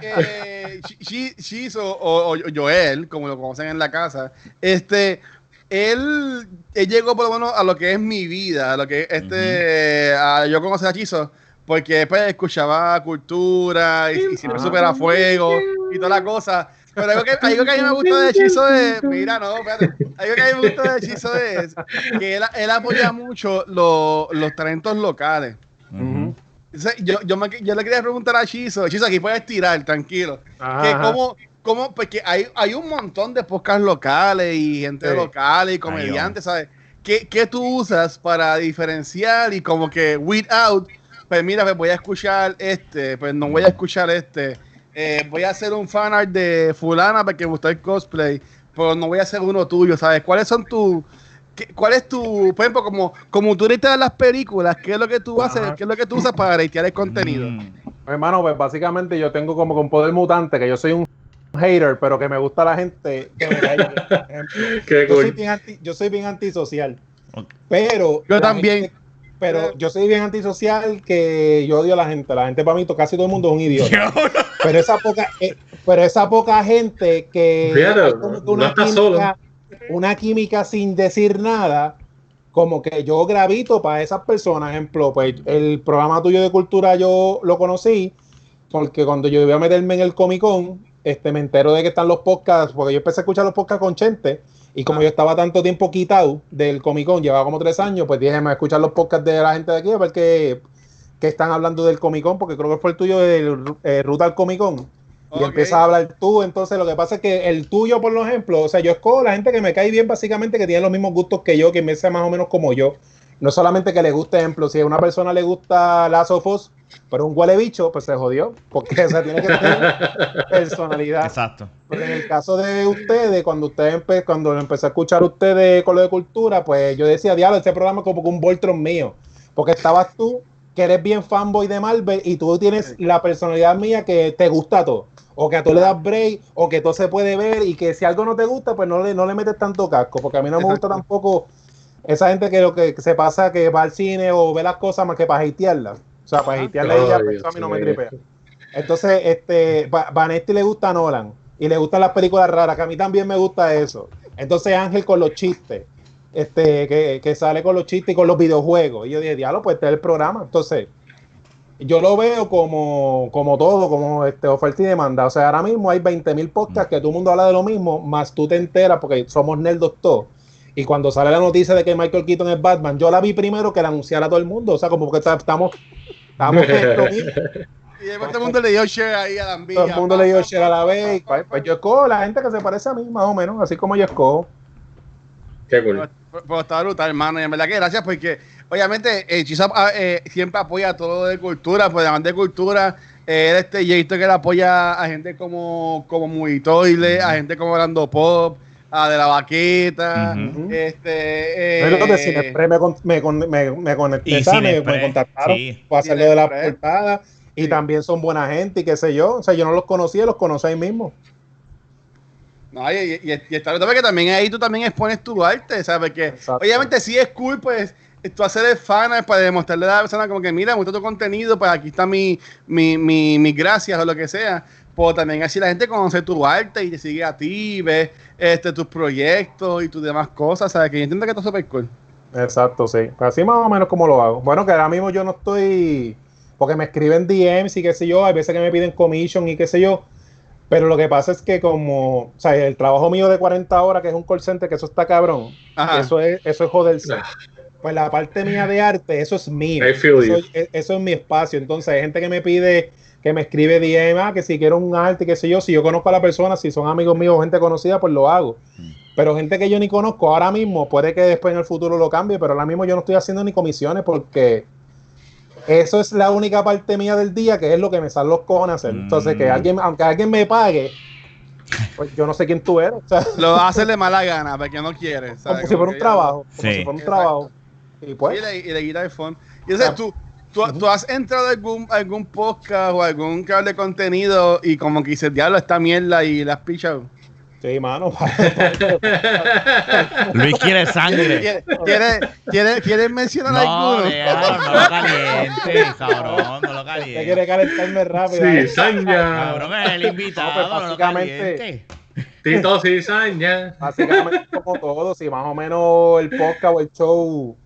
este, Chizo o, o, Joel, como lo conocen en la casa, este, él, él, llegó por lo menos a lo que es mi vida, a lo que este, a, yo conocí a Chizo porque después escuchaba cultura y, siempre supera fuego y toda la cosa. Pero algo que, algo que a mí me gustó de Hechizo es, mira, no, espérate, algo que a mí me gustó de Hechizo es que él, él apoya mucho lo, los talentos locales. yo, yo, me, yo, le quería preguntar a Hechizo, Hechizo, aquí puedes tirar, tranquilo. Que cómo, cómo, porque hay, hay un montón de podcasts locales y gente local y comediantes, ¿sabes? ¿Qué, ¿Qué tú usas para diferenciar y como que weed out pues mira, pues voy a escuchar este, pues no voy a escuchar este. Eh, voy a hacer un fanart de fulana porque me gusta el cosplay, pero no voy a hacer uno tuyo, ¿sabes? ¿Cuáles son tus... ¿Cuál es tu, por ejemplo, como, como tú de las películas, qué es lo que tú haces, qué es lo que tú usas para reitear el contenido? Mm. Hermano, pues básicamente yo tengo como con poder mutante, que yo soy un hater, pero que me gusta la gente que me <laughs> yo, soy bien anti, yo soy bien antisocial. Pero yo también pero yo soy bien antisocial que yo odio a la gente. La gente para mí, casi todo el mundo es un idiota. <laughs> pero esa poca, eh, pero esa poca gente que una, química, una química sin decir nada, como que yo gravito para esas personas. Ejemplo, pues el programa tuyo de cultura yo lo conocí porque cuando yo iba a meterme en el Comic Con, este, me entero de que están los podcasts, porque yo empecé a escuchar los podcasts con Chente y como yo estaba tanto tiempo quitado del Comic Con, llevaba como tres años, pues dije, me escuchar los podcasts de la gente de aquí a ver qué, están hablando del Comic Con, porque creo que fue el tuyo de eh, Ruta al Comic Con. Y empiezas a hablar tú, entonces lo que pasa es que el tuyo, por ejemplo, o sea, yo escojo la gente que me cae bien, básicamente, que tiene los mismos gustos que yo, que me sea más o menos como yo. No solamente que le guste, ejemplo, si a una persona le gusta Last of Us, pero un huele bicho, pues se jodió, porque o tiene que tener <laughs> personalidad. Exacto. Pero en el caso de ustedes, cuando ustedes empe cuando empecé a escuchar ustedes con lo de cultura, pues yo decía, diablo, este programa es como un Voltron mío, porque estabas tú, que eres bien fanboy de Marvel, y tú tienes la personalidad mía que te gusta todo. O que a tú le das break, o que todo se puede ver, y que si algo no te gusta, pues no le, no le metes tanto casco, porque a mí no me gusta tampoco esa gente que lo que se pasa que va al cine o ve las cosas más que para hatearlas. O sea, para hatearle ella, pues, a mí no me tripea. Entonces, este, Vanetti le gusta a Nolan y le gustan las películas raras, que a mí también me gusta eso. Entonces, Ángel con los chistes, este, que, que sale con los chistes y con los videojuegos. Y yo dije, diablo, pues este es el programa. Entonces, yo lo veo como, como todo, como este, oferta y demanda. O sea, ahora mismo hay 20.000 podcasts que todo el mundo habla de lo mismo, más tú te enteras porque somos nerdos todos y cuando sale la noticia de que Michael Keaton es Batman, yo la vi primero que la anunciara a todo el mundo. O sea, como que estamos. estamos <laughs> y todo el mundo le dio share ahí a la Todo el mundo le dio share a la vez. Pues, yo escojo la gente que se parece a mí, más o menos, así como yo escojo. Qué cool. Está brutal, hermano. Y en verdad que gracias porque, obviamente, eh, eh, siempre apoya todo de cultura, pues además de cultura, eh, este, y he visto que él apoya a gente como, como Muy Toile, a gente como Orlando Pop a de la vaquita, este... Eh, me, me, me, me conecté, me, me, contactaron para hacerlo de la portada y también son buena gente y qué sé yo, o sea, yo no los conocía, los conocí ahí mismo. No, y, y, y, está que también ahí tú también expones tu arte, ¿sabes? Porque obviamente sí es cool, pues, tú hacer el fan para demostrarle a la persona como que, mira, me gusta tu contenido, pues aquí está mi, mi, mi, mis gracias o lo que sea pues también así la gente conoce tu arte y te sigue a ti, ve este, tus proyectos y tus demás cosas, ¿sabes? Que yo entiendo que esto es súper cool. Exacto, sí. Así más o menos como lo hago. Bueno, que ahora mismo yo no estoy, porque me escriben DMs y qué sé yo, hay veces que me piden commission y qué sé yo, pero lo que pasa es que como, o sea, el trabajo mío de 40 horas, que es un call center, que eso está cabrón, eso es, eso es joderse. Pues la parte mía de arte, eso es mío. Eso, eso, es mi espacio. Entonces hay gente que me pide que me escribe DM, ah, que si quiero un arte, qué sé yo, si yo conozco a la persona, si son amigos míos, gente conocida, pues lo hago. Mm. Pero gente que yo ni conozco ahora mismo, puede que después en el futuro lo cambie, pero ahora mismo yo no estoy haciendo ni comisiones porque eso es la única parte mía del día que es lo que me salen los cojones hacer. Entonces, que Mm. alguien, aunque alguien me pague, pues yo no sé quién tú eres. O sea, Lo hacer de mala gana, porque no quiere. como si fuera un trabajo. Como Sí. si fuera un trabajo. Y pues, Y le, y le quita el phone. Y entonces, tú, tú, tú has entrado a algún, algún podcast o algún canal de contenido y como que dices, diablo, esta mierda y la has pichado. Sí, mano. <laughs> Luis quiere sangre. ¿Quieres, quieres, quieres, quieres mencionar No, alguno? déjalo, no lo caliente, cabrón, no lo Usted caliente. quiere calentarme rápido. Cizaña. Cabrón, es el invitado, No, pues, no lo básicamente- caliente. Tito Cizaña. Básicamente como todo, si más o menos el podcast o el show,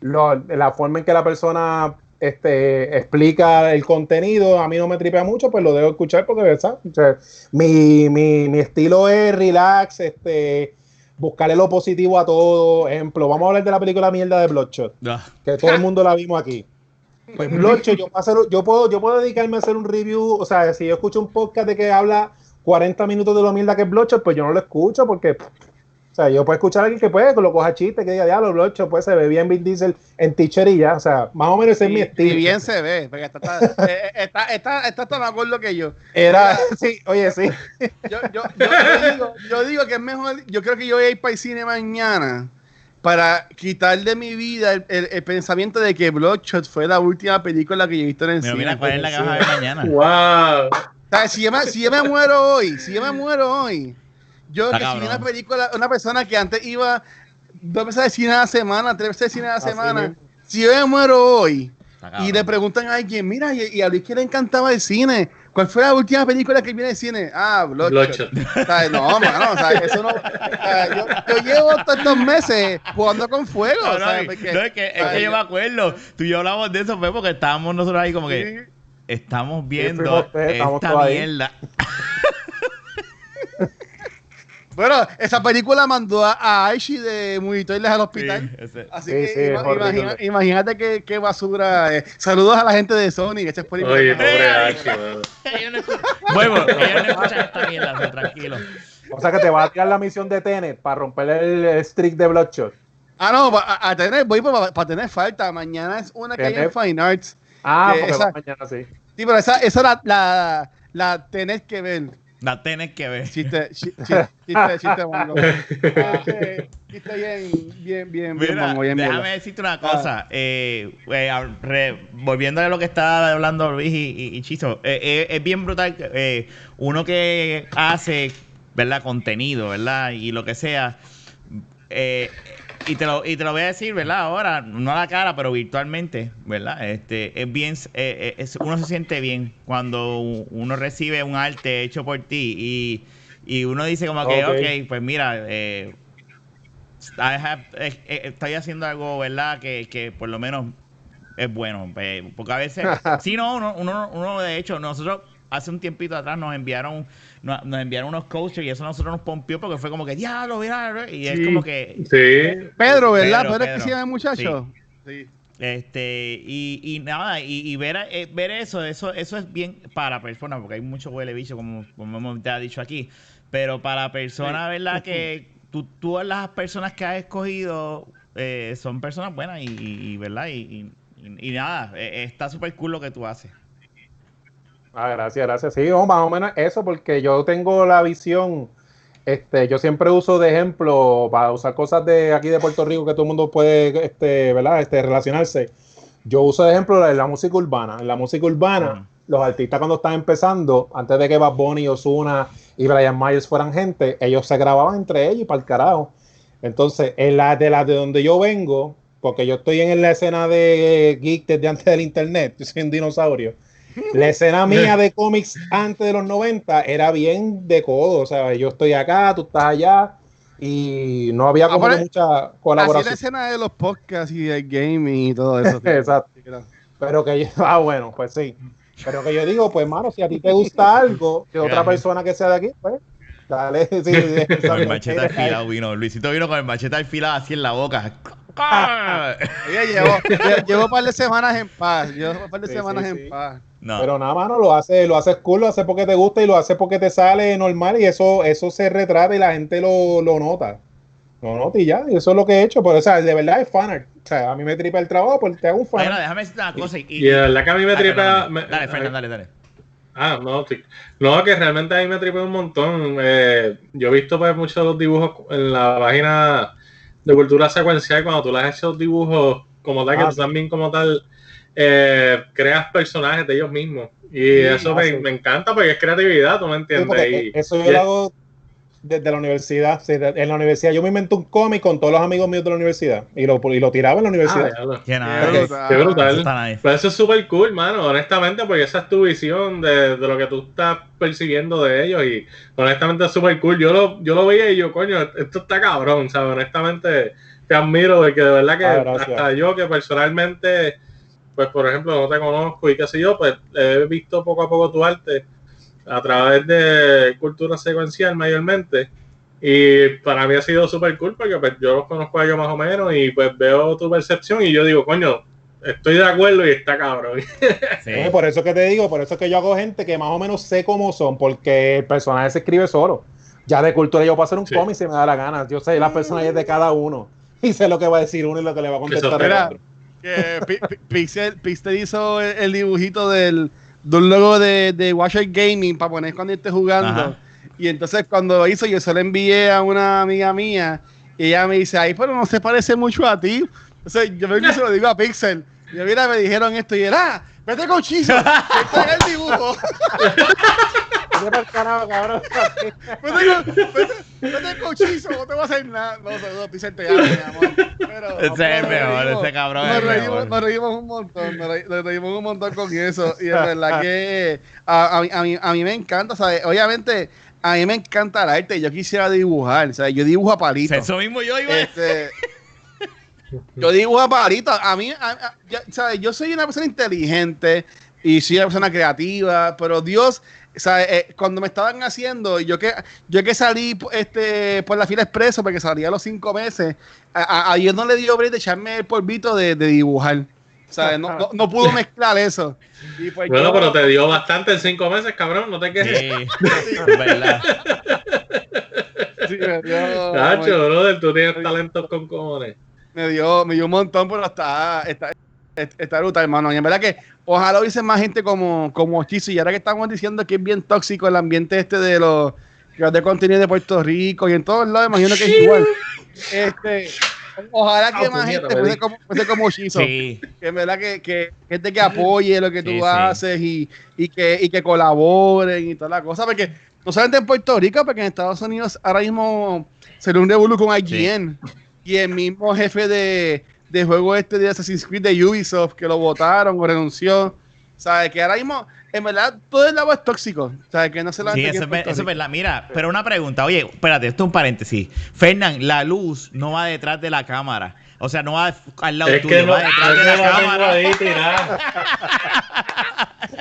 lo- la forma en que la persona este, explica el contenido, a mí no me tripea mucho, pues lo debo escuchar porque, ¿verdad? O sea, mi, mi, mi estilo es relax, este, buscarle lo positivo a todo. Ejemplo, vamos a hablar de la película mierda de Bloodshot, Ah, que todo el mundo la vimos aquí. Pues Bloodshot, yo, puedo hacer- yo, puedo, yo puedo dedicarme a hacer un review, o sea, si yo escucho un podcast de que habla 40 minutos de lo mierda que es Bloodshot, pues yo no lo escucho porque, o sea, yo puedo escuchar a alguien que puede, que lo coja chiste, que diga, diablo, Bloodshot, pues se ve bien Vin Diesel en teacher y ya, o sea, más o menos ese es mi estilo. y bien se ve, porque está, está, <laughs> eh, está, está, está tan de acuerdo que yo. Era, <laughs> sí, oye, sí. Yo, yo, yo, yo <laughs> digo, yo digo que es mejor, yo creo que yo voy a ir para el cine mañana para quitar de mi vida el, el- el pensamiento de que Bloodshot fue la última película que yo he visto en el Mira, cine. mira, ¿cuál es la que vas a ver mañana? Wow. O sea, si, yo me, si yo me muero hoy, si yo me muero hoy, yo Está que soy una cabrón. película, una persona que antes iba dos veces al cine a la semana, tres veces al cine a la Así semana, si yo me muero hoy y cabrón. le preguntan a alguien, mira, y, y a Luis que le encantaba el cine, ¿cuál fue la última película que viene al cine? Ah, Bloodshot. No, mano, o sea, eso no. yo, yo llevo todos estos meses jugando con fuego. No, o no, porque- es que, es que yo me acuerdo, tú y yo hablamos de eso, fue porque estábamos nosotros ahí como que sí. estamos viendo estamos esta ahí. mierda. <laughs> Bueno, esa película mandó a, Aishi de Movitoiles al Sí, hospital. ese- Así Sí, que sí, imagina- imagínate qué, qué basura. eh. Saludos a la gente de Sony. es película Oye, pobre escuchan- Bueno, ellos no escuchan esta mierda, así, tranquilo. O sea que te va a tirar la misión de Tenet para romper el, streak de Bloodshot. Ah, no, a, a tener, voy para, tener falta. Mañana es una que hay en. Fine Arts. Ah, Eh, porque esa- va mañana sí. Sí, pero esa, esa la, la, la tenés que ver. La tienes que ver. Chiste, chi- chi- chiste, chiste, mongo. Chiste, <laughs> chiste bien, bien, bien, bien, Mira, mongo, bien déjame mierda. decirte una cosa. eh, eh, a- re- volviéndole a lo que estaba hablando Luis y, y- y Chizo, eh, eh, es bien brutal. que, eh, uno que hace, ¿verdad? Contenido, ¿verdad? Y lo que sea. Y, te lo, y te lo voy a decir, ¿verdad? Ahora, no a la cara, pero virtualmente, ¿verdad? Este, es bien, eh, eh, es- uno se siente bien cuando uno recibe un arte hecho por ti y, y uno dice como que, Ok. ok, pues mira, eh, have- eh, eh, estoy haciendo algo, ¿verdad? Que, que por lo menos es bueno. porque a veces, <laughs> sí, no, uno, uno, uno, de hecho, nosotros hace un tiempito atrás nos enviaron nos, nos enviaron unos coaches y eso a nosotros nos pompió porque fue como que, diablo, mira, y es Sí. como que, Sí. Pedro, ¿verdad? Pedro, Pedro, es que se llama muchacho. Sí. este, y, y nada, y, y ver, eh, ver eso, eso, eso es bien para personas, porque hay mucho huele bicho, como, como hemos te ha dicho aquí, pero para personas, ¿verdad? Que tú, tú las personas que has escogido eh, son personas buenas y, y- y, ¿verdad? Y, y- y nada, eh, está súper cool lo que tú haces. Ah, gracias, gracias. Sí, no, más o menos eso, porque yo tengo la visión, este, yo siempre uso de ejemplo para usar cosas de aquí de Puerto Rico que todo el mundo puede, este, ¿verdad? Este, relacionarse. Yo uso de ejemplo la, la música urbana. En la música urbana, los artistas cuando están empezando, antes de que Bad Bunny, Ozuna y Brian Myers fueran gente, ellos se grababan entre ellos y para el carajo. Entonces, en la de la de donde yo vengo, porque yo estoy en la escena de geek desde antes del internet, <laughs> yo soy un dinosaurio. La escena <laughs> mía de cómics antes de los 90 era bien de codo, o sea, yo estoy acá, tú estás allá, y no había Ah, como mucha Así es la colaboración. escena de los podcasts y del gaming y todo eso. <laughs> tío. Exacto. Pero que yo, <laughs> ah, bueno, pues sí. Pero que yo digo, pues, mano, si a ti te gusta algo de otra persona que sea de aquí, pues, dale. Sí, sí, Con el machete afilado vino, Luisito vino con el machete afilado así en la boca. Oye, llevo, lle- llevo un par de semanas en paz. Llevo un par de Sí, semanas sí, en sí. paz. No. Pero nada más no lo hace, lo haces cool, lo haces porque te gusta y lo haces porque te sale normal y eso, eso se retrata y la gente lo, lo nota. Lo nota y ya, y eso es lo que he hecho. Pero, o sea, de verdad es fanart. O sea, a mí me tripa el trabajo, pues te hago un Bueno, fanart. déjame decirte una cosa. Y, Y de verdad que a mí me Ay, tripa. me- Dale, Fernan, dale, dale. Ah, no, sí. no, que realmente a mí me tripea un montón. Eh, yo he visto pues muchos de los dibujos en la página de cultura secuencial, cuando tú le has hecho dibujos como tal, que Ah, tú también como tal eh, creas personajes de ellos mismos. Y eso ah, me, sí. me encanta porque es creatividad, tú me Sí, entiendes. porque Y- eso y yo lo hago desde la universidad. sí, de- en la universidad yo me inventé un cómic con todos los amigos míos de la universidad y lo, y lo tiraba en la Ah, universidad. diablo. Qué brutal. Qué brutal. Eso. Pero eso es súper cool, mano, honestamente, porque esa es tu visión de, de lo que tú estás percibiendo de ellos y honestamente es súper cool. Yo lo, yo lo veía y yo, coño, esto está cabrón, ¿sabes? Honestamente te admiro porque de verdad que Ah, hasta yo que personalmente, pues por ejemplo, no te conozco y qué sé yo, pues he visto poco a poco tu arte a través de cultura secuencial mayormente. Y para mí ha sido súper cool porque pues, yo los conozco a ellos más o menos y pues veo tu percepción y yo digo, coño, estoy de acuerdo y está cabrón. <laughs> Sí. Por eso que te digo, por eso es que yo hago gente que más o menos sé cómo son, porque el personaje se escribe solo. Ya de cultura yo puedo hacer un Sí. cómic si me da la gana. Yo sé las personajes de cada uno <laughs> y sé lo que va a decir uno y lo que le va a contestar el otro. Que Pi- Pi- Pixel, Pixel hizo el, el dibujito del, de un logo de, de Watcher Gaming para poner cuando esté jugando. Ajá. Y entonces cuando lo hizo, yo se lo envié a una amiga mía y ella me dice, ay, pero no se parece mucho a ti. Entonces yo me se lo digo a Pixel. Y yo, mira, me dijeron esto y era, ah, vete con Chizo, este es el dibujo. <laughs> Vete pa'l carajo, cabrón. Vete vete, vete con Chizo, no te voy a hacer nada. No, no, no, Pixel te amo, mi amor. Pero, Ese es el mejor, ese cabrón nos es el reímos, mejor. nos reímos un montón, nos, re- nos reímos un montón con eso. Y de verdad que a, a mí, a, mí, a mí me encanta, ¿sabes? Obviamente, a mí me encanta el arte. Yo quisiera dibujar, ¿sabes? Yo dibujo a palitos. Eso mismo yo iba Este, yo dibujo a palitos. A mí, a- a- ya, ¿sabes? Yo soy una persona inteligente y soy una persona creativa, pero Dios, ¿sabes? Eh, cuando me estaban haciendo, yo que, yo que salí este, por la fila expreso, porque salía a los cinco meses, a, a- a Dios no le dio break de echarme el polvito de, de dibujar. ¿sabes? No, no, no pudo mezclar eso. Y pues Bueno, yo- pero te dio bastante en cinco meses, cabrón, no te quejes. Sí, <laughs> es verdad. sí, me dio- Nacho, brother, tú tienes talentos con cojones. me dio, me dio un montón, pero está, está, está brutal, hermano. Y en verdad que ojalá hubiese más gente como, como Chizo. Y ahora que estamos diciendo que es bien tóxico el ambiente este de los creadores de contenido de Puerto Rico y en todos lados, imagino que es igual. Este, ojalá que Ah, más gente fuese como, fuese como Chizo. Sí. Que en verdad que, que gente que apoye lo que tú Sí, sí. haces y, y que, y que colaboren y toda la cosa. Porque no solamente en Puerto Rico, porque en Estados Unidos ahora mismo se le un revuelo con IGN. Y el mismo jefe de, de juego este de Assassin's Creed de Ubisoft, que lo votaron o renunció. ¿Sabes? Que ahora mismo, en verdad, todo el agua es tóxico. ¿Sabes? Que no se la Sí, eso es, eso es verdad. Mira, pero una pregunta. Oye, espérate, esto es un paréntesis. Fernán, la luz no va detrás de la cámara. O sea, no va al lado Es tuyo, no, va detrás de la la cámara. ahí tirada.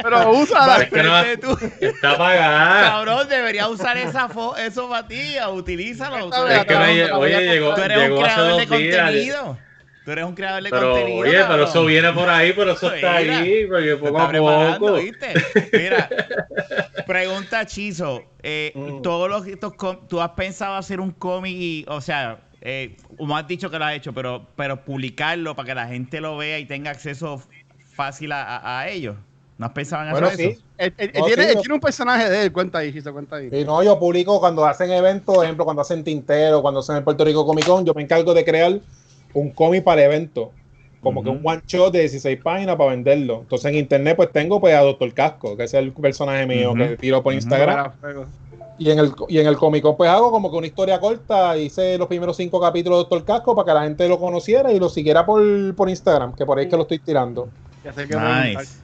Pero usa Va Es que no- frente tú. Está apagada. Cabrón, debería usar esa fo eso para ti. Utilízalo. Tú Es eres, que oye, llegó- tú eres un llegó hace creador de días. contenido. Tú eres un creador de Pero, contenido. oye, pero eso viene por ahí, pero eso está Mira, ahí, porque poco está a poco. ¿viste? Mira, <laughs> pregunta Chizo. Eh, Mm. todos los, estos ¿Tú has pensado hacer un cómic y, o sea, eh, como has dicho que lo has hecho, pero, pero publicarlo para que la gente lo vea y tenga acceso fácil a, a- a ellos? ¿No has pensado en Bueno, hacer sí. eso? Él, él- él No, tiene, sí, él yo- tiene un personaje de él. Cuenta ahí, Chizo, cuenta ahí. Y no, yo publico cuando hacen eventos, por ejemplo, cuando hacen Tintero, cuando hacen el Puerto Rico Comic Con, yo me encargo de crear un cómic para el evento. Como que un one shot de 16 páginas para venderlo. Entonces en internet pues tengo pues a Doctor Casco, que es el personaje mío que tiro por. Instagram. Y en el y en el Comic Con pues hago como que una historia corta, hice los primeros cinco capítulos de Doctor Casco para que la gente lo conociera y lo siguiera por, por Instagram, que por ahí es que lo estoy tirando. Ya sé qué preguntar. Nice.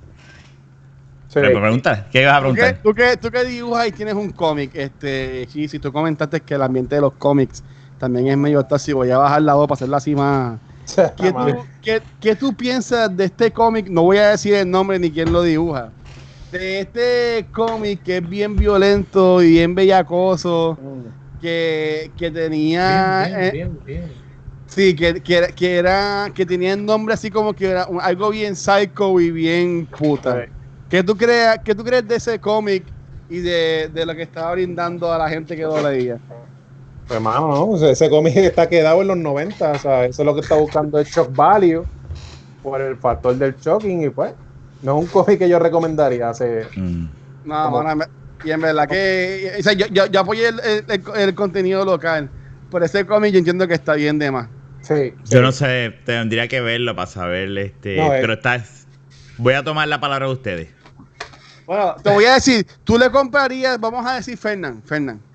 Sí. Pero me pregunta, ¿qué ibas a ¿Tú qué, preguntar? tú, qué, tú qué dibujas y tienes un cómic, este, si tú comentaste que el ambiente de los cómics también es medio tóxico, voy a bajar la voz para hacerla así más... <laughs> ¿Qué tú, qué- qué tú piensas de este cómic? No voy a decir el nombre ni quién lo dibuja. De este cómic que es bien violento y bien bellacoso, que, que tenía... Bien, eh, bien, bien, bien. Sí, que, que, era- que era que tenía el nombre así como que era un- algo bien psycho y bien puta. ¿Qué tú crees, qué tú crees de ese cómic y de, de lo que estaba brindando a la gente que lo leía? Pues, hermano, no, o sea, ese cómic está quedado en los 90, o sea, eso es lo que está buscando el shock value por el factor del shocking y pues, no es un cómic que yo recomendaría. Hace, Mm. No, y en verdad que o sea, yo, yo, yo apoyé el, el- el- el contenido local, pero ese cómic yo entiendo que está bien de más. sí, Yo sí. no sé, tendría que verlo para saber, este, No, pero está, voy a tomar la palabra de ustedes. Bueno, te voy a decir, tú le comprarías, vamos a decir Fernán, Fernán.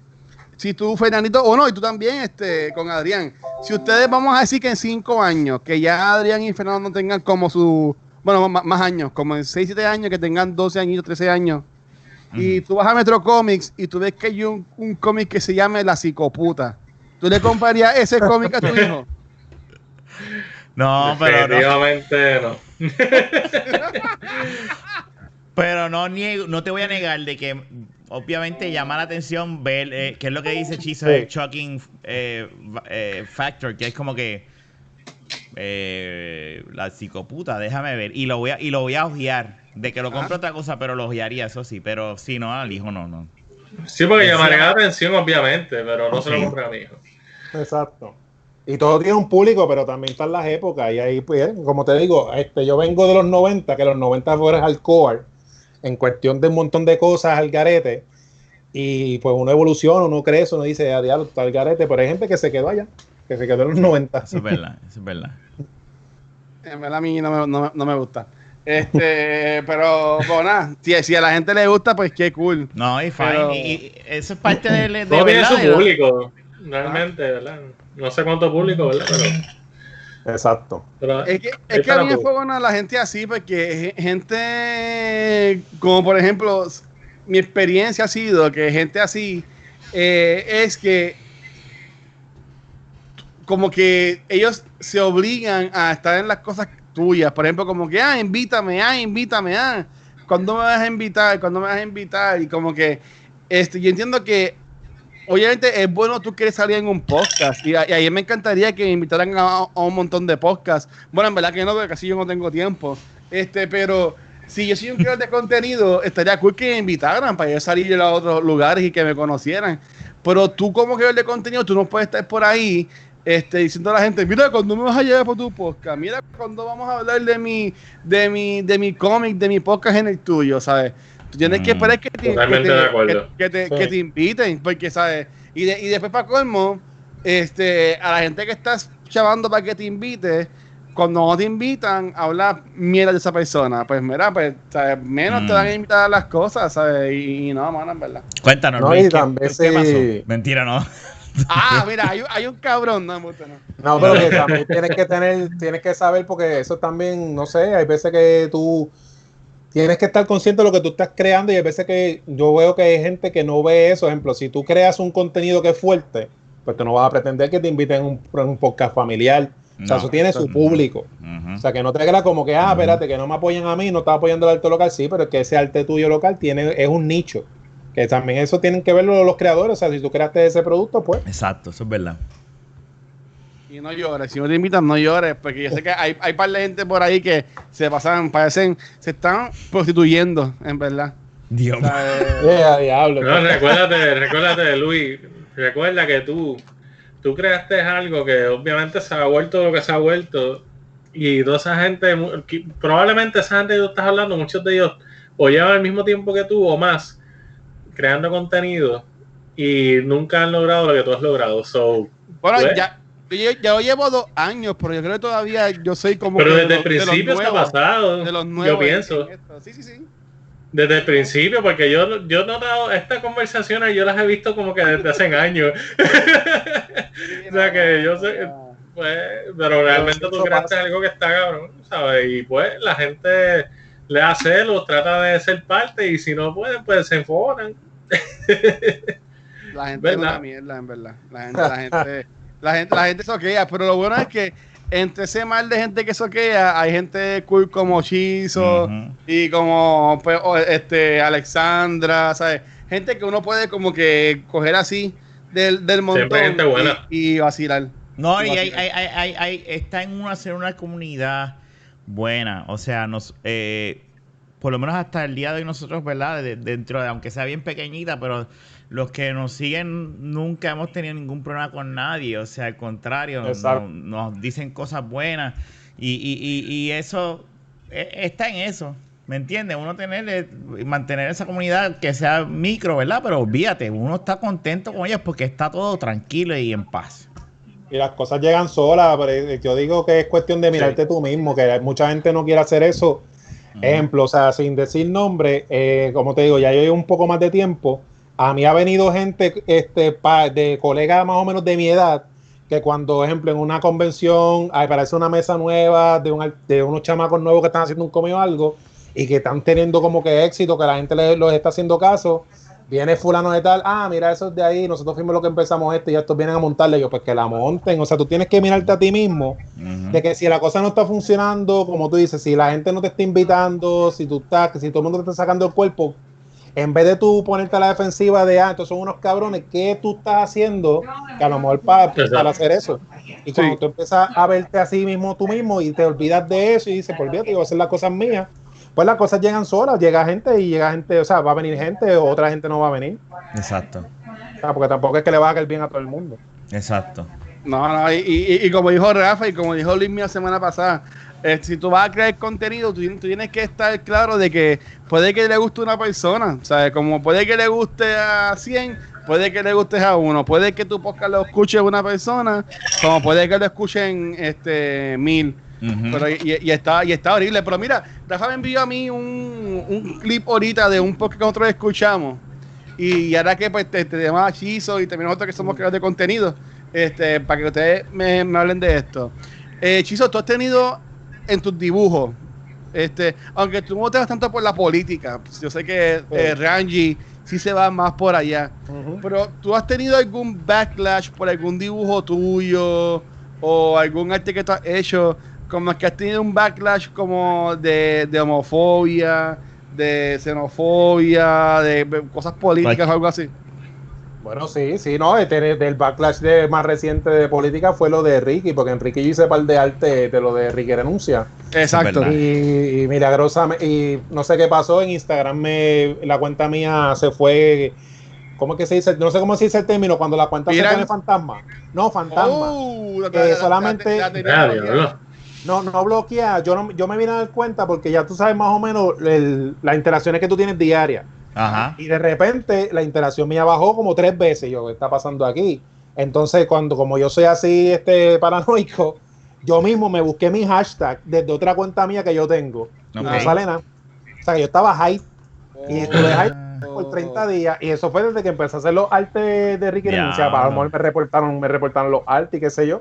Si tú, Fernandito, o no, y tú también, este, con Adrián. Si ustedes, vamos a decir que en cinco años, que ya Adrián y Fernando no tengan como su, bueno, más, más años, como en 6, 7 años, que tengan 12 años, 13 años, y tú vas a Metro Comics y tú ves que hay un, un cómic que se llama La Psicoputa. ¿Tú le comprarías ese cómic a tu <laughs> hijo? No, pero no, Definitivamente no. <laughs> pero no niego, no te voy a negar de que obviamente llama la atención ver eh, qué es lo que dice Chizo Sí. el shocking eh, eh, factor, que es como que eh, la psicoputa, déjame ver y lo voy a y lo voy a ojear, de que lo compro otra cosa, pero lo ojearía, eso sí, pero si no al hijo no, no. Sí, porque Sí. llamaría la atención, obviamente, pero no se lo Sí. compré a mi hijo. Exacto. Y todo tiene un público, pero también están las épocas. Y ahí, pues, como te digo, este, yo vengo de los 90, que los 90 fueron hardcore, en cuestión de un montón de cosas al garete. Y pues uno evoluciona, uno crece, uno dice, a diablo, está al garete. Pero hay gente que se quedó allá, que se quedó en los 90. Eso es verdad, eso es verdad. En verdad a mí no me, no, no me gusta. Este, <laughs> pero, pues nada, si, si a la gente le gusta, pues qué cool. No, y fine, Pero- y, y eso es parte de, de verdad, su de la- público, realmente, ¿verdad? No sé cuánto público, ¿verdad? Pero, Exacto. pero Es que, es que a mí me fue buena la gente así, porque ge- gente, como por ejemplo, mi experiencia ha sido que gente así eh, es que como que ellos se obligan a estar en las cosas tuyas. Por ejemplo, como que, ah, invítame, ah, invítame, ah. ¿Cuándo me vas a invitar? ¿Cuándo me vas a invitar? Y como que, este, yo entiendo que Obviamente es bueno tú quieres salir en un podcast y, a- y me encantaría que me invitaran a, a un montón de podcasts. Bueno, en verdad que no, porque casi yo no tengo tiempo. Este, pero si yo soy un creador de contenido, estaría cool que me invitaran para yo salir a otros lugares y que me conocieran. Pero tú como creador de contenido, tú no puedes estar por ahí este, diciendo a la gente, mira, cuando me vas a llevar por tu podcast, mira, cuando vamos a hablar de mi, de mi, de mi cómic, de mi podcast en el tuyo, ¿sabes? Tú tienes que Mm, esperar que te, totalmente que te- de acuerdo. que- que te- Sí. que te inviten, porque, ¿sabes? Y, de- y después, para colmo, este, a la gente que estás chavando para que te invite, cuando no te invitan, habla mierda de esa persona. Pues mira, pues, ¿sabes? menos te Mm. van a invitar a las cosas, ¿sabes? Y, y no, mano, en verdad. Cuéntanos, No, Luis, y ¿qué, también qué sí- pasó? Mentira, no. Ah, <laughs> mira, hay, un- hay un cabrón, no, no. No, pero que también tienes que tener, tienes que saber, porque eso también, no sé, hay veces que tú tienes que estar consciente de lo que tú estás creando y hay veces que yo veo que hay gente que no ve eso. Ejemplo, si tú creas un contenido que es fuerte, pues tú no vas a pretender que te inviten a un, a un podcast familiar. o sea, eso tiene su público. O sea, que no te creas como que, ah, espérate, que no me apoyan a mí, no estás apoyando el arte local. Sí, pero es que ese arte tuyo local tiene, es un nicho. Que también eso tienen que verlo los creadores. O sea, si tú creaste ese producto, pues Exacto, eso es verdad. Y no llores, si no te invitan, no llores, porque yo sé que hay, hay par de gente por ahí que se pasan, parecen, se están prostituyendo, en verdad. Dios O sea, eh, diablo. No, recuérdate, recuérdate, Luis. Recuerda que tú, tú creaste algo que obviamente se ha vuelto lo que se ha vuelto. Y toda esa gente, probablemente esa gente que tú estás hablando, muchos de ellos o llevan el mismo tiempo que tú o más creando contenido y nunca han logrado lo que tú has logrado. So, bueno, Pues. ya, yo, yo llevo dos años, pero yo creo que todavía yo soy como pero desde de el los- de principio está nuevos, pasado. de los Yo nuevos en- pienso. Sí, sí, sí. Desde el principio, porque yo, yo he notado estas conversaciones, yo las he visto como que desde hace años. <laughs> O sea que yo sé- Pues, pero realmente tú eso creaste pasa. algo que está cabrón, ¿sabes? Y pues la gente le hace celos, trata de ser parte y si no pueden, pues se enfocan. La gente es una mierda, en verdad. La gente, la gente, la gente, la gente soquea, pero lo bueno es que entre ese mal de gente que soquea, hay gente cool como Chizo y como pues, este Alexandra, ¿sabes? Gente que uno puede como que coger así del, del montón Siempre gente buena. y, y vacilar. No, y hay, sí. hay, hay, hay- hay- está en una, ser una comunidad buena. O sea, nos, eh, por lo menos hasta el día de hoy nosotros, ¿verdad? dentro de, aunque sea bien pequeñita, pero los que nos siguen nunca hemos tenido ningún problema con nadie, o sea, al contrario, nos, dicen cosas buenas y, y, y, eso e, está en eso. ¿Me entiendes? Uno tener, eh, mantener esa comunidad que sea micro, ¿verdad? Pero olvídate, uno está contento con ellas porque está todo tranquilo y en paz. Y las cosas llegan solas, pero yo digo que es cuestión de mirarte tú mismo, que mucha gente no quiere hacer eso. Ejemplo, o sea, sin decir nombre, eh, como te digo, ya llevo un poco más de tiempo. A mí ha venido gente este, de colegas más o menos de mi edad, que cuando, ejemplo, en una convención aparece una mesa nueva de, un, de unos chamacos nuevos que están haciendo un comio o algo, y que están teniendo como que éxito, que la gente les, los está haciendo caso, viene fulano de tal, ah, mira, eso es de ahí, nosotros fuimos lo que empezamos esto y estos vienen a montarle, yo, pues que la monten, o sea, tú tienes que mirarte a ti mismo, de que si la cosa no está funcionando, como tú dices, si la gente no te está invitando, si tú estás, si todo el mundo te está sacando el cuerpo, en vez de tú ponerte a la defensiva de, ah, estos son unos cabrones, ¿qué tú estás haciendo? Que a lo mejor para, para hacer eso. Y cuando tú empiezas a verte a sí mismo tú mismo y te olvidas de eso y dices, por Dios, yo voy a hacer las cosas mías, pues las cosas llegan solas, llega gente y llega gente, o sea, va a venir gente o otra gente no va a venir. Exacto. O sea, porque tampoco es que le va a caer bien a todo el mundo. Exacto. No, no, y, como dijo Rafa y como dijo Luis la semana pasada, eh, si tú vas a crear contenido, tú, tienes que estar claro de que puede que le guste a una persona, sea, como puede que le guste a 100, puede que le guste a uno, puede que tu podcast lo escuche una persona, como puede que lo escuchen este mil y, está, y está horrible. Pero mira, Rafa me envió a mí un, clip ahorita de un podcast que nosotros escuchamos. Y, ahora que pues, te, te llamaba Chizo y también nosotros que somos creadores de contenido, este, para que ustedes me, hablen de esto. Eh, Chizo, tú has tenido en tus dibujos, este, aunque tú no te vas tanto por la política, yo sé que eh, Ranji sí se va más por allá, pero tú has tenido algún backlash por algún dibujo tuyo o algún arte que tú has hecho como que has tenido un backlash como de, homofobia, de xenofobia, de cosas políticas o algo así. Bueno, sí, sí, no, este, del backlash de, más reciente de política fue lo de Ricky, porque en Ricky yo hice par de arte de lo de Ricky renuncia. Exacto. Y, y, milagrosamente, y no sé qué pasó, en Instagram me, la cuenta mía se fue, ¿cómo es que se dice? No sé cómo se dice el término, cuando la cuenta se pone fantasma. No, fantasma. Uh, solamente... No, no bloquea. Yo, no, yo me vine a dar cuenta porque ya tú sabes más o menos las interacciones que tú tienes diarias. Ajá. Y de repente la interacción mía bajó como tres veces. Yo, ¿qué está pasando aquí? Entonces, cuando como yo soy así este <laughs> paranoico, yo mismo me busqué mi hashtag desde otra cuenta mía que yo tengo. No sale nada. O sea, yo estaba hype. Y estuve hype por 30 días. Y eso fue desde que empecé a hacer los artes de Ricky Renuncia. Para lo me reportaron, me reportaron los artes y qué sé yo.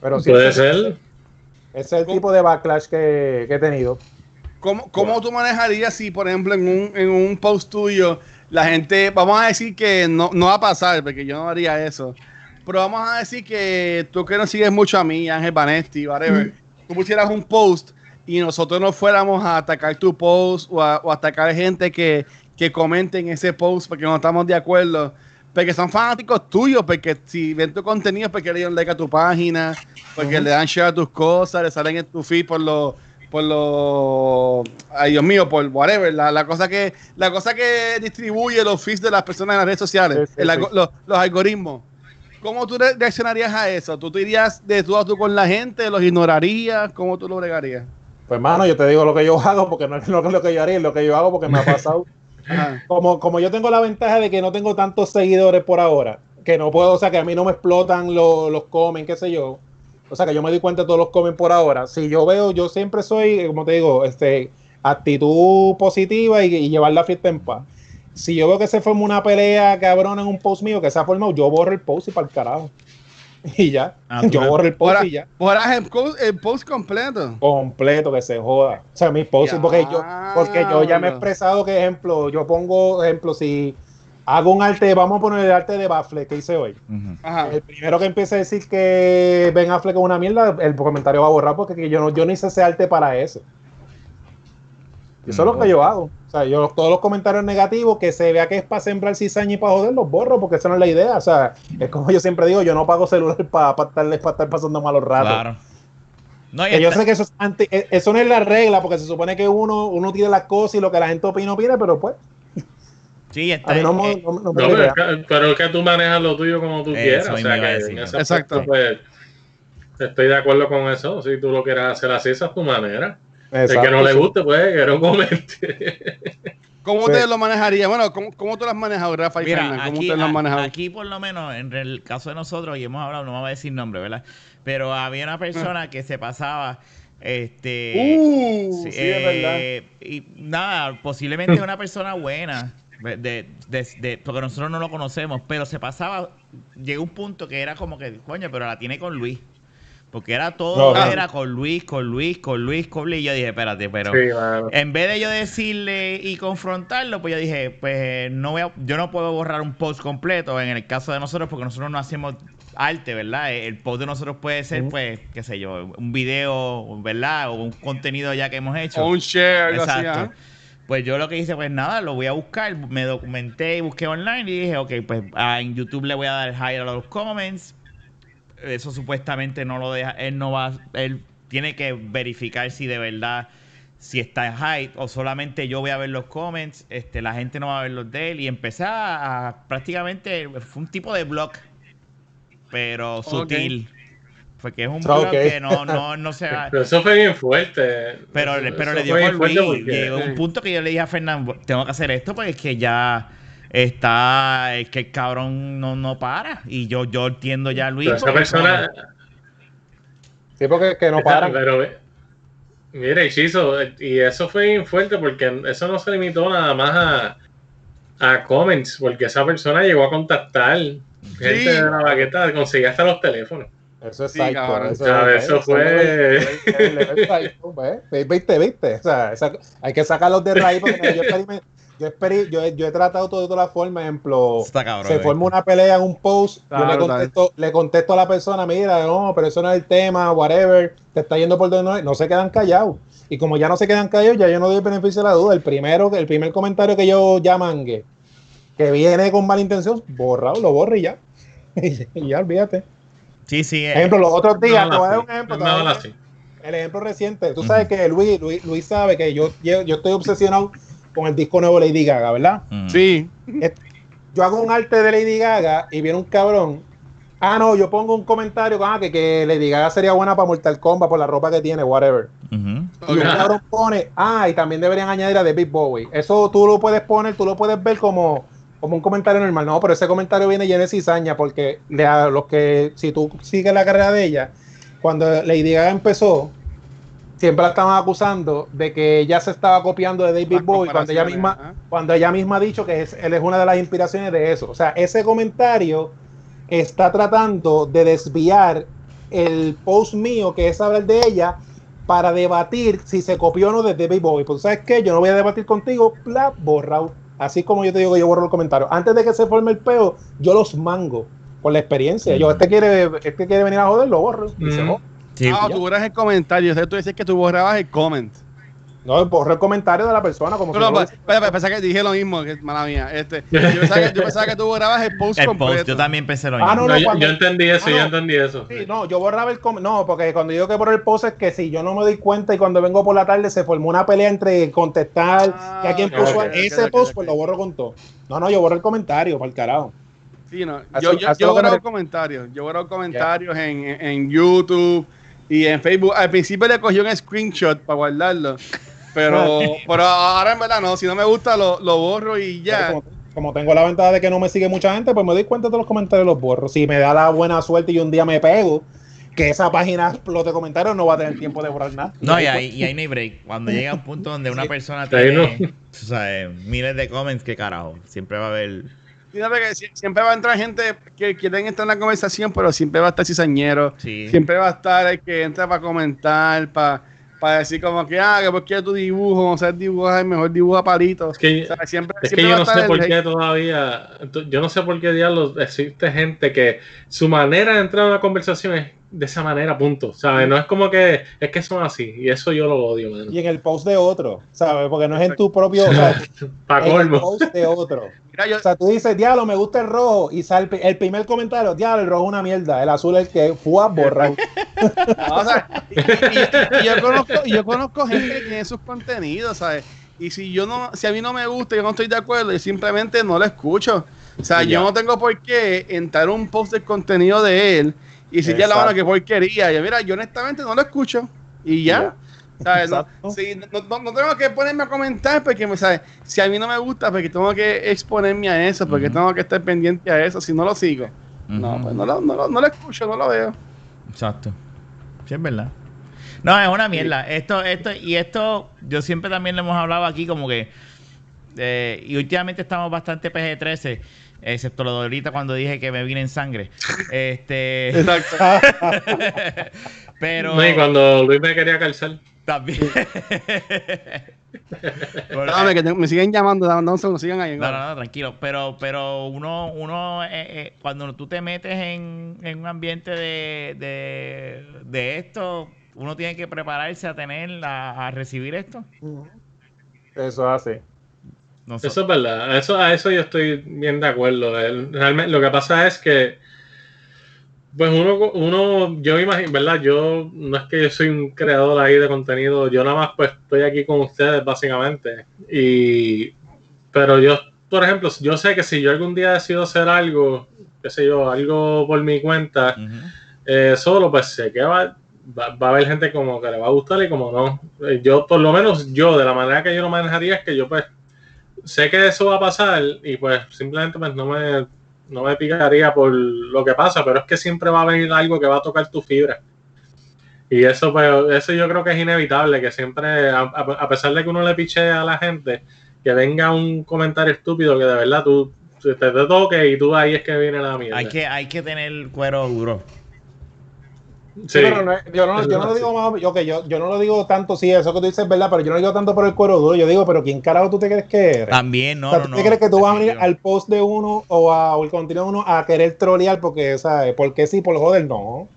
Pero sí, Puede ser. Ese es el tipo de backlash que, he tenido. ¿Cómo, cómo tú manejarías si, por ejemplo, en un, en un post tuyo, la gente, vamos a decir que no, no va a pasar, porque yo no haría eso, pero vamos a decir que tú que no sigues mucho a mí, Ángel Vanesti, whatever, tú pusieras un post y nosotros no fuéramos a atacar tu post o a, o atacar gente que, que comente en ese post porque no estamos de acuerdo porque son fanáticos tuyos, porque si ven tu contenido es porque le dan like a tu página, porque le dan share a tus cosas, le salen en tu feed por los por los ay Dios mío, por whatever, la, la, cosa que la cosa que distribuye los feeds de las personas en las redes sociales, los, algoritmos. ¿Cómo tú reaccionarías a eso? ¿Tú te irías de tú a tú con la gente? ¿Los ignorarías? ¿Cómo tú lo bregarías? Pues hermano, yo te digo lo que yo hago porque no es lo, lo que yo haría, es lo que yo hago porque me ha pasado. <laughs> Como, como yo tengo la ventaja de que no tengo tantos seguidores por ahora, que no puedo, o sea, que a mí no me explotan los, los comen, qué sé yo. O sea, que yo me doy cuenta de todos los comen por ahora. Si yo veo, yo siempre soy, como te digo, este, actitud positiva y, llevar la fiesta en paz. Si yo veo que se forma una pelea cabrón en un post mío que se ha formado, yo borro el post y para el carajo. <laughs> y ya. Ah, yo borro el post y ya. Borras el, post completo. Completo, que se joda. O sea, mi post, porque yo, porque yo ya me he expresado que, ejemplo, yo pongo, ejemplo, si hago un arte, vamos a poner el arte de Baffle que hice hoy. El primero que empiece a decir que Ben Affleck es una mierda, el comentario va a borrar porque yo no, yo no hice ese arte para eso. Eso es lo que yo hago. O sea, yo todos los comentarios negativos que se vea que es para sembrar cizaña y para joder, los borro porque esa no es la idea. O sea, es como yo siempre digo, yo no pago celular para estar, estar pasando malos ratos. Claro. No, Que yo sé que eso, es anti- eh, eso no es la regla, porque se supone que uno, uno tiene las cosas y lo que la gente opina, opina, pero pues, sí, está, a mí no, me- eh, no, no me No, da pero, es que, pero es que tú manejas lo tuyo como tú Eso quieras. O sea, que en Exacto. pues, estoy de acuerdo con eso. Si tú lo quieres hacer así, esa es tu manera. El que Exacto, no le guste, pues, que no comente. <laughs> ¿Cómo Sí. ustedes lo manejarían? Bueno, ¿cómo, cómo tú lo has manejado, Rafa y Mira, Fernan? ¿Cómo aquí, ustedes lo han a- manejado? aquí por lo menos en el caso de nosotros, y hemos hablado, no vamos a decir nombre, ¿verdad? Pero había una persona que se pasaba, este... Uh, sí, sí, es verdad. eh, Y nada, posiblemente una persona buena, de, de- de- porque nosotros no lo conocemos, pero se pasaba, llegó un punto que era como que, coño, pero la tiene con Luis. Porque era todo, No, era con Luis, con Luis, con Luis, con Luis. Y yo dije, espérate, pero... Sí. En vez de yo decirle y confrontarlo, pues yo dije, pues no voy a- yo no puedo borrar un post completo en el caso de nosotros, porque nosotros no hacemos arte, ¿verdad? El post de nosotros puede ser, pues, qué sé yo, un video, ¿verdad? O un contenido ya que hemos hecho. O un share, así. Exacto. Pues yo lo que hice, pues nada, lo voy a buscar, me documenté y busqué online y dije, ok, pues ah, en YouTube le voy a dar high a los comments. Eso supuestamente no lo deja, él no va, él tiene que verificar si de verdad, si está en high o solamente yo voy a ver los comments, este, la gente no va a ver los de él y empecé a, a prácticamente, fue un tipo de blog, pero sutil. Porque es un blog que no, no, no se <laughs> va. Pero eso fue bien fuerte. Pero, pero le dio por Luis. porque- Llegó un punto que yo le dije a Fernando, tengo que hacer esto porque es que ya está, es que el cabrón no, no para. Y yo, yo entiendo ya a Luis. pero esa persona, Sí, porque que no paran. <laughs> Pero, mira, Ichizo, y eso fue bien fuerte porque eso no se limitó nada más a, a comments, porque esa persona llegó a contactar gente de la baqueta, conseguía hasta los teléfonos. Eso es Sí, psycho, cabrón. Eso, fue- es el level psycho, ¿ves? ¿Viste? ¿Viste? O sea, esa- hay que sacarlos de raíz porque yo, yo, yo, he- yo he tratado todo de todas las formas. Ejemplo, Está cabrón. se forma una pelea en un post, yo le contesto, le contesto a la persona, mira, no, pero eso no es el tema, whatever, te está yendo por donde no es, no se quedan callados. Y como ya no se quedan callados, ya yo no doy el beneficio de la duda. El primero, el primer comentario que yo ya mangue, que viene con mala intención, borrado, lo borro y ya. <laughs> y ya, olvídate. Sí, sí. eh, Ejemplo, los otros días, No, te voy a dar así. un ejemplo. te No, voy a dar un así. el ejemplo reciente, tú sabes que Luis, Luis, Luis sabe que yo, yo, yo estoy obsesionado con el disco nuevo de Lady Gaga, ¿verdad? Sí. Yo hago un arte de Lady Gaga y viene un cabrón. Ah, no, yo pongo un comentario ah, que, que Lady Gaga sería buena para Mortal Kombat por la ropa que tiene, whatever. Y un Ok. cabrón pone, ah, y también deberían añadir a David Bowie. Eso tú lo puedes poner, tú lo puedes ver como, como un comentario normal. No, pero ese comentario viene lleno de cizaña porque le, a los que, si tú sigues la carrera de ella, cuando Lady Gaga empezó, siempre la estaban acusando de que ella se estaba copiando de David Bowie cuando ella misma, cuando ella misma ha dicho que es, él es una de las inspiraciones de eso. O sea, ese comentario está tratando de desviar el post mío, que es hablar de ella, para debatir si se copió o no de David Bowie. Pues, ¿sabes qué? Yo no voy a debatir contigo, bla, borrado. Así como yo te digo que yo borro el comentario. Antes de que se forme el peo, yo los mango por la experiencia. Yo, este quiere, este quiere venir a joder, lo borro. Y se Mm. joda. Sí, Ah, tú borras el comentario. O sea, tú dices que tú borrabas el comment. No, borro el comentario de la persona. Como si No, no no, pero, pero, pensaba que dije lo mismo, que mala mía. Este, yo, pensaba que, yo pensaba que tú borrabas el post el completo. post, yo también pensé lo Ah, mismo. no, No, yo, cuando- yo entendí eso, Ah, yo entendí eso. Sí, no, yo borraba el No, porque cuando digo que borro el post es que si yo no me doy cuenta y cuando vengo por la tarde se formó una pelea entre contestar Ah, y a puso ese post, pues lo borro con todo. No, no, yo borro el comentario, para el carajo. Sí, no. Yo, yo, yo que borro me- comentarios. Yo borro comentarios en, en- en YouTube y en Facebook. Al principio le cogí un screenshot para guardarlo. Pero, pero ahora en verdad no. Si no me gusta, lo, lo borro y ya. Como, como tengo la ventaja de que no me sigue mucha gente, pues me doy cuenta de los comentarios y los borro. Si me da la buena suerte y un día me pego, que esa página explote comentarios, no va a tener tiempo de borrar nada. No, y ahí, y ahí no hay break. Cuando llega un punto donde una Sí. persona tiene no. tú sabes, miles de comments, qué carajo. Siempre va a haber. Fíjate que sie- siempre va a entrar gente que quieren estar en la conversación, pero siempre va a estar cizañero. Sí. Siempre va a estar el que entra para comentar, para, para decir como que, ah, que por qué tu dibujo, a hacer dibujar, mejor dibuja palitos. Es que, O sea, siempre, es que yo no sé por hate. qué todavía, yo no sé por qué diablos existe gente que su manera de entrar a una conversación es de esa manera, punto. ¿Sabes? No es como que es que son así. Y eso yo lo odio, mano. Y en el post de otro, ¿sabes? Porque no es en tu propio. <laughs> O sea, Pa' en el post de otro. Mira, yo, O sea, tú dices, diablo, me gusta el rojo. Y sale el, pri- el primer comentario, diablo, el rojo es una mierda. El azul es el que fue a borrar. <laughs> no, o sea, y, y- y yo conozco, y yo conozco gente que tiene sus contenidos, ¿sabes? Y si yo no, si a mí no me gusta, yo no estoy de acuerdo, yo simplemente no lo escucho. O sea, Y yo no tengo por qué entrar un post del contenido de él y decirle a la mano que porquería. Yo, mira, yo honestamente no lo escucho. Y ya. ¿Sabes? No, sí, no, no- no tengo que ponerme a comentar porque, ¿sabes? Si a mí no me gusta, porque tengo que exponerme a eso, porque tengo que estar pendiente a eso, si no lo sigo. No, pues no lo, no, lo, no lo escucho, no lo veo. Exacto. Sí, es verdad. No, es una mierda. Esto, esto, y esto, yo siempre también le hemos hablado aquí como que, eh, y últimamente estamos bastante PG-13, excepto lo de ahorita cuando dije que me vine en sangre. <laughs> Este, Exacto. <laughs> pero No, y cuando Luis me quería calzar. también. <laughs> Bueno, Dame, que te- me siguen llamando, dame dame un segundo, sigan ahí. No, no, no, tranquilo. Pero, pero uno, uno eh, eh, cuando tú te metes en, en un ambiente de, de, de esto, uno tiene que prepararse a tener, a, a recibir esto. Eso hace. Eso es verdad. Eso, a eso yo estoy bien de acuerdo. Realmente, lo que pasa es que, pues uno, uno, yo me imagino, ¿verdad? Yo no es que yo soy un creador ahí de contenido, yo nada más pues estoy aquí con ustedes básicamente. Y, pero yo, por ejemplo, yo sé que si yo algún día decido hacer algo, qué sé yo, algo por mi cuenta, eh, solo, pues sé que va, va, va a haber gente como que le va a gustar y como no. Eh, Yo, por lo menos yo, de la manera que yo lo manejaría es que yo pues sé que eso va a pasar y pues simplemente pues no me, no me picaría por lo que pasa, pero es que siempre va a venir algo que va a tocar tu fibra. Y eso, pues, eso yo creo que es inevitable, que siempre, a, pesar de que uno le piche a la gente, que venga un comentario estúpido que de verdad tú te, te toque y tú ahí es que viene la mierda. Hay que, hay que tener cuero duro. Sí, Sí. pero no es- yo, no, yo no lo digo más, yo, yo, yo no lo digo tanto, sí, eso que tú dices es verdad, pero yo no lo digo tanto por el cuero duro, yo digo, pero ¿quién carajo tú te crees que eres? También, no, o sea, no, ¿tú no. te crees que tú vas a venir al post de uno o, a, o al contenido de uno a querer trolear porque, ¿sabes? Porque sí, por joder, no.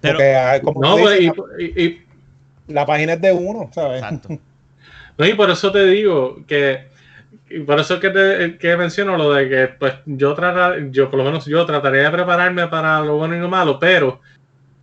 Pero- porque, ah, como No, pues, dices, y, y- y- la, la página es de uno, ¿sabes? Exacto. <laughs> No, y por eso te digo que, y por eso es que, te, que menciono lo de que, pues, yo tratar, yo por lo menos yo trataría de prepararme para lo bueno y lo malo, pero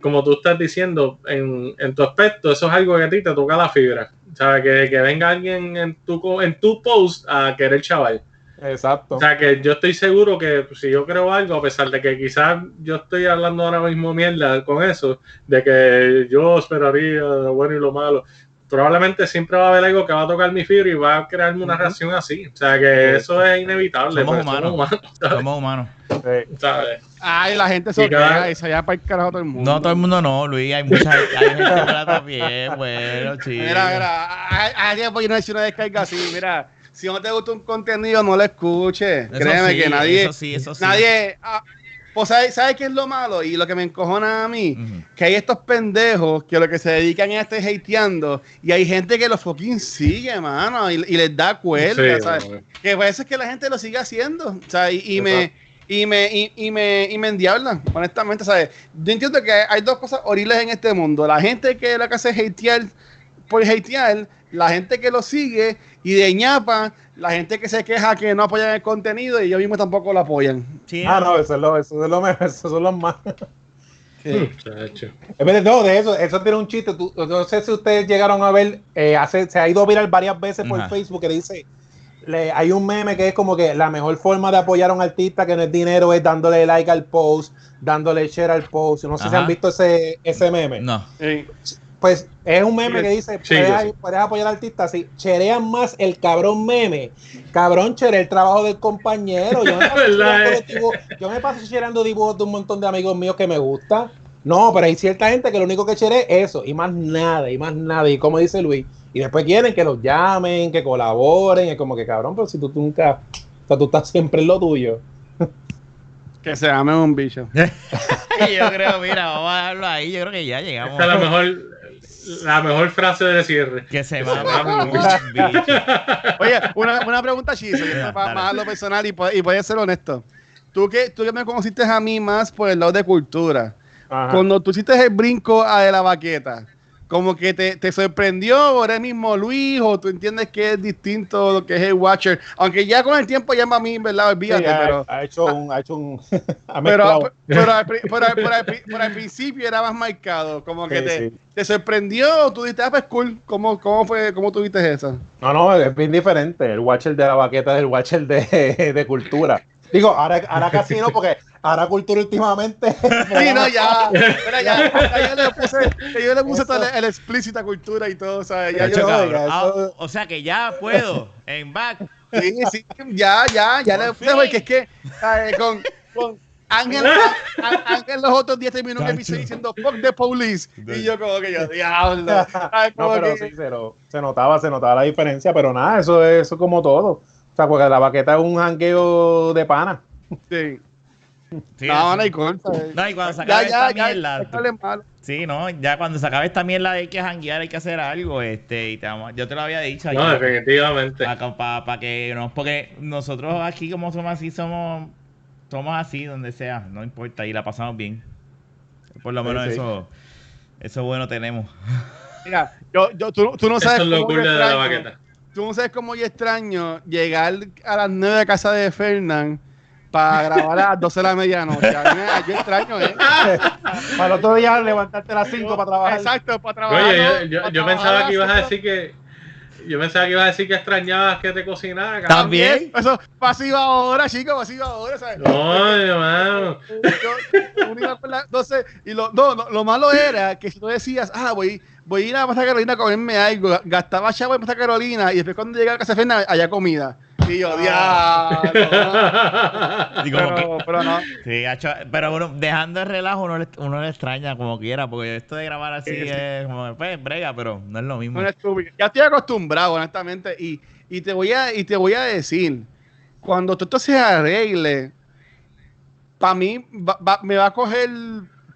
como tú estás diciendo, en, en tu aspecto, eso es algo que a ti te toca la fibra. O sea, que, que venga alguien en tu, en tu post a querer chaval. Exacto. O sea, que yo estoy seguro que si yo creo algo, a pesar de que quizás yo estoy hablando ahora mismo mierda con eso, de que yo esperaría lo bueno y lo malo, probablemente siempre va a haber algo que va a tocar mi fibra y va a crearme una reacción así. O sea, que eso es inevitable. Somos pues, humanos. <laughs> ¿sabes? Somos humanos. Sí. ¿Sabes? Ay, la gente se Y cada- queda y se allá para el carajo todo el mundo. No, todo el mundo no, Luis. Hay mucha hay gente buena también. Bueno, chicos. <laughs> Mira, mira, hay, tiempo yo no he hecho una descarga así, mira. Si no te gusta un contenido, no lo escuches. Eso Créeme sí, que nadie. Eso sí, eso sí. Nadie. ah, pues, ¿sabes, ¿sabes qué es lo malo? Y lo que me encojona a mí, que hay estos pendejos que lo que se dedican es a estar hateando y hay gente que los fucking sigue, mano, y, y les da cuerda, Sí, ¿sabes? Que por eso es que la gente lo sigue haciendo, o sea, y, y me y me y, y me y me endiablan, honestamente, ¿sabes? Yo entiendo que hay dos cosas horribles en este mundo, la gente que lo que hace es hatear por hatear, la gente que lo sigue y de ñapa, la gente que se queja que no apoyan el contenido y ellos mismos tampoco lo apoyan. Sí, Ah, no, eso es lo, eso es lo mejor, <laughs> esos son los más. Vez de, no, de eso, eso tiene un chiste. Tú- no sé si ustedes llegaron a ver, eh, hace, se ha ido viral varias veces por Ajá. Facebook que dice, le- hay un meme que es como que la mejor forma de apoyar a un artista que no es dinero es dándole like al post, dándole share al post. No sé si Ajá. han visto ese, ese meme. No. Sí. Pues es un meme Sí, que dice, sí, puedes, sí. puedes apoyar al artista si cherean más el cabrón meme. Cabrón, chere el trabajo del compañero. Yo <laughs> me paso, ¿Verdad, chereando eh? yo me paso chereando dibujos de un montón de amigos míos que me gusta. No, pero hay cierta gente que lo único que chere es eso, y más nada, y más nada. Y como dice Luis, y después quieren que los llamen, que colaboren, es como que cabrón, pero si tú, tú nunca, o sea, tú estás siempre en lo tuyo. <laughs> Que se amen un bicho. <laughs> <laughs> yo creo, mira, vamos a dejarlo ahí. Yo creo que ya llegamos. Esta es la mejor, la mejor frase de cierre. Que se Que se mama mama un bicho. Oye, una, una pregunta chisa, para Dale. más a lo personal y y puede ser honesto. Tú que, tú que me conociste a mí más por el lado de cultura, Ajá. cuando tú hiciste el brinco a de la baqueta, como que te, te sorprendió eres mismo Luis o tú entiendes que es distinto lo que es el Watcher, aunque ya con el tiempo ya para mí, ¿verdad? Sí, Olvídate, ha, pero... ha hecho un, ha hecho un <laughs> ha Pero, pero, al, pero al- pero al pero al principio era más marcado, como que Sí, te, sí. te sorprendió o tú dijiste, ah, pues cool, ¿cómo, cómo fue, cómo tuviste eso? No, no, es bien diferente. El Watcher de la baqueta del Watcher de, <laughs> de cultura. Digo, ahora, ahora <laughs> casi no, porque ahora cultura últimamente. <laughs> Sí, no, ya, pero ya, ya yo le puse, ya yo le puse todo el, el explícita cultura y todo, ¿sabes? Ya Chacho, yo, oiga, Ah, eso- o sea que ya puedo en back. sí, sí, ya, ya, ya le puse, porque es que ¿sabes? con, con <laughs> Ángel, Ángel los otros días terminó un episodio diciendo fuck the police, y yo como que yo, diablo, ¿sabes? No, pero que- sí, se, no- se notaba, se notaba la diferencia, pero nada, eso es eso es como todo. O sea, porque la baqueta es un jangueo de pana. sí. Sí, No, eso. no hay corta. eh. No, y cuando se Ya, acabe ya, esta ya, mierda. ya. Sí, no, ya cuando se acabe esta mierda hay que janguear, hay que hacer algo, este, y te vamos- yo te lo había dicho No, definitivamente. para que no, porque nosotros aquí como somos así, somos, somos así donde sea, no importa, y la pasamos bien. Por lo menos sí. eso, eso bueno tenemos. Mira, yo, yo, tú, tú no Eso sabes es lo cool de la baqueta. Tú no sabes cómo yo extraño llegar a las 9 de casa de Fernán para grabar a las 12 de la medianoche. A mí me- Yo extraño, ¿eh? Para el otro día levantarte a las 5 para trabajar. Exacto, para trabajar. Oye, yo, yo, yo trabajar pensaba que ibas a decir que. Yo pensaba que ibas a decir que extrañabas que te cocinara. También. Eso, pasiva ahora, chicos, pasiva ahora, ¿sabes? No, hermano. Entonces, y lo, no, no, lo malo era que si tú decías, ah, voy, voy a ir a Pasta Carolina a comerme algo, gastaba chavo en Pasta Carolina y después cuando llegaba a casa de Fernan, había comida. Y yo, diablo. <laughs> Como que- Pero, pero no. Sí, pero bueno, dejando el relajo uno le, uno le extraña como quiera, porque esto de grabar así Sí, sí. es como, pues, brega, pero no es lo mismo. Una estúpida. Ya estoy acostumbrado, honestamente. Y, y, te voy a, y te voy a decir, cuando todo esto se arregle, para mí va- va- me va a coger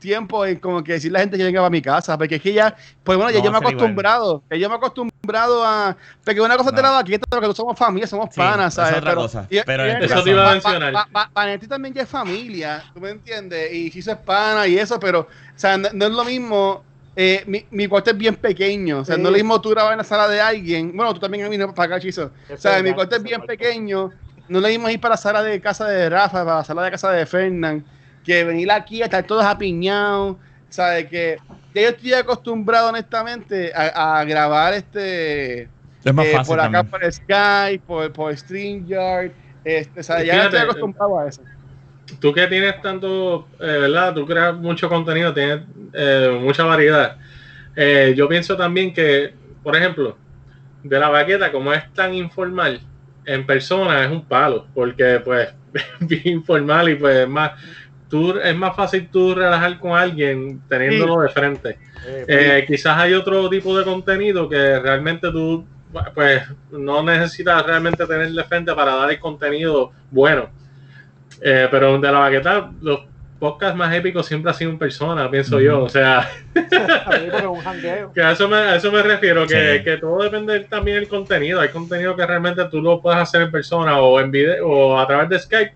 tiempo en como que decir la gente que venga a mi casa, porque es que ya, pues bueno, ya No yo me he a acostumbrado, ya yo me he acostumbrado a, porque una cosa es de No. la vaquita, porque nosotros somos familia, somos Sí, panas, es ¿sabes? otra cosa, pero tu Eso te iba a no. mencionar. Pa- pa- Vanetti también ya es familia, ¿tú me entiendes? Y Chiso es pana y eso, pero, o sea, no, no es lo mismo. eh, mi, mi cuarto es bien pequeño, o sea, Sí. no es lo mismo tú grabar en la sala de alguien. Bueno, tú también a mí no para acá, Chiso. O sea, mi es cuarto es bien es pequeño, no es lo mismo ir para la sala de casa de Rafa, para la sala de casa de Fernán, que venir aquí a estar todos apiñados, ¿sabes? Que ya yo estoy acostumbrado, honestamente, a, a grabar este Es más eh, fácil por acá también. por Skype, por, por StreamYard, este, sea, ya Fíjate, estoy acostumbrado a eso. Tú que tienes tanto, eh, ¿verdad? Tú creas mucho contenido, tienes eh, mucha variedad. Eh, yo pienso también que, por ejemplo, de la baqueta, como es tan informal, en persona es un palo, porque pues es <laughs> bien informal y pues es más, tú, es más fácil tú relajar con alguien teniéndolo de frente. Eh, Eh, quizás hay otro tipo de contenido que realmente tú pues no necesitas realmente tener de frente para dar el contenido bueno. Eh, pero de la baqueta, los podcasts más épicos siempre han sido en persona, pienso yo. O sea, <laughs> que a eso me, a eso me refiero, que, Sí. que todo depende también del contenido. Hay contenido que realmente tú lo puedes hacer en persona o en video o a través de Skype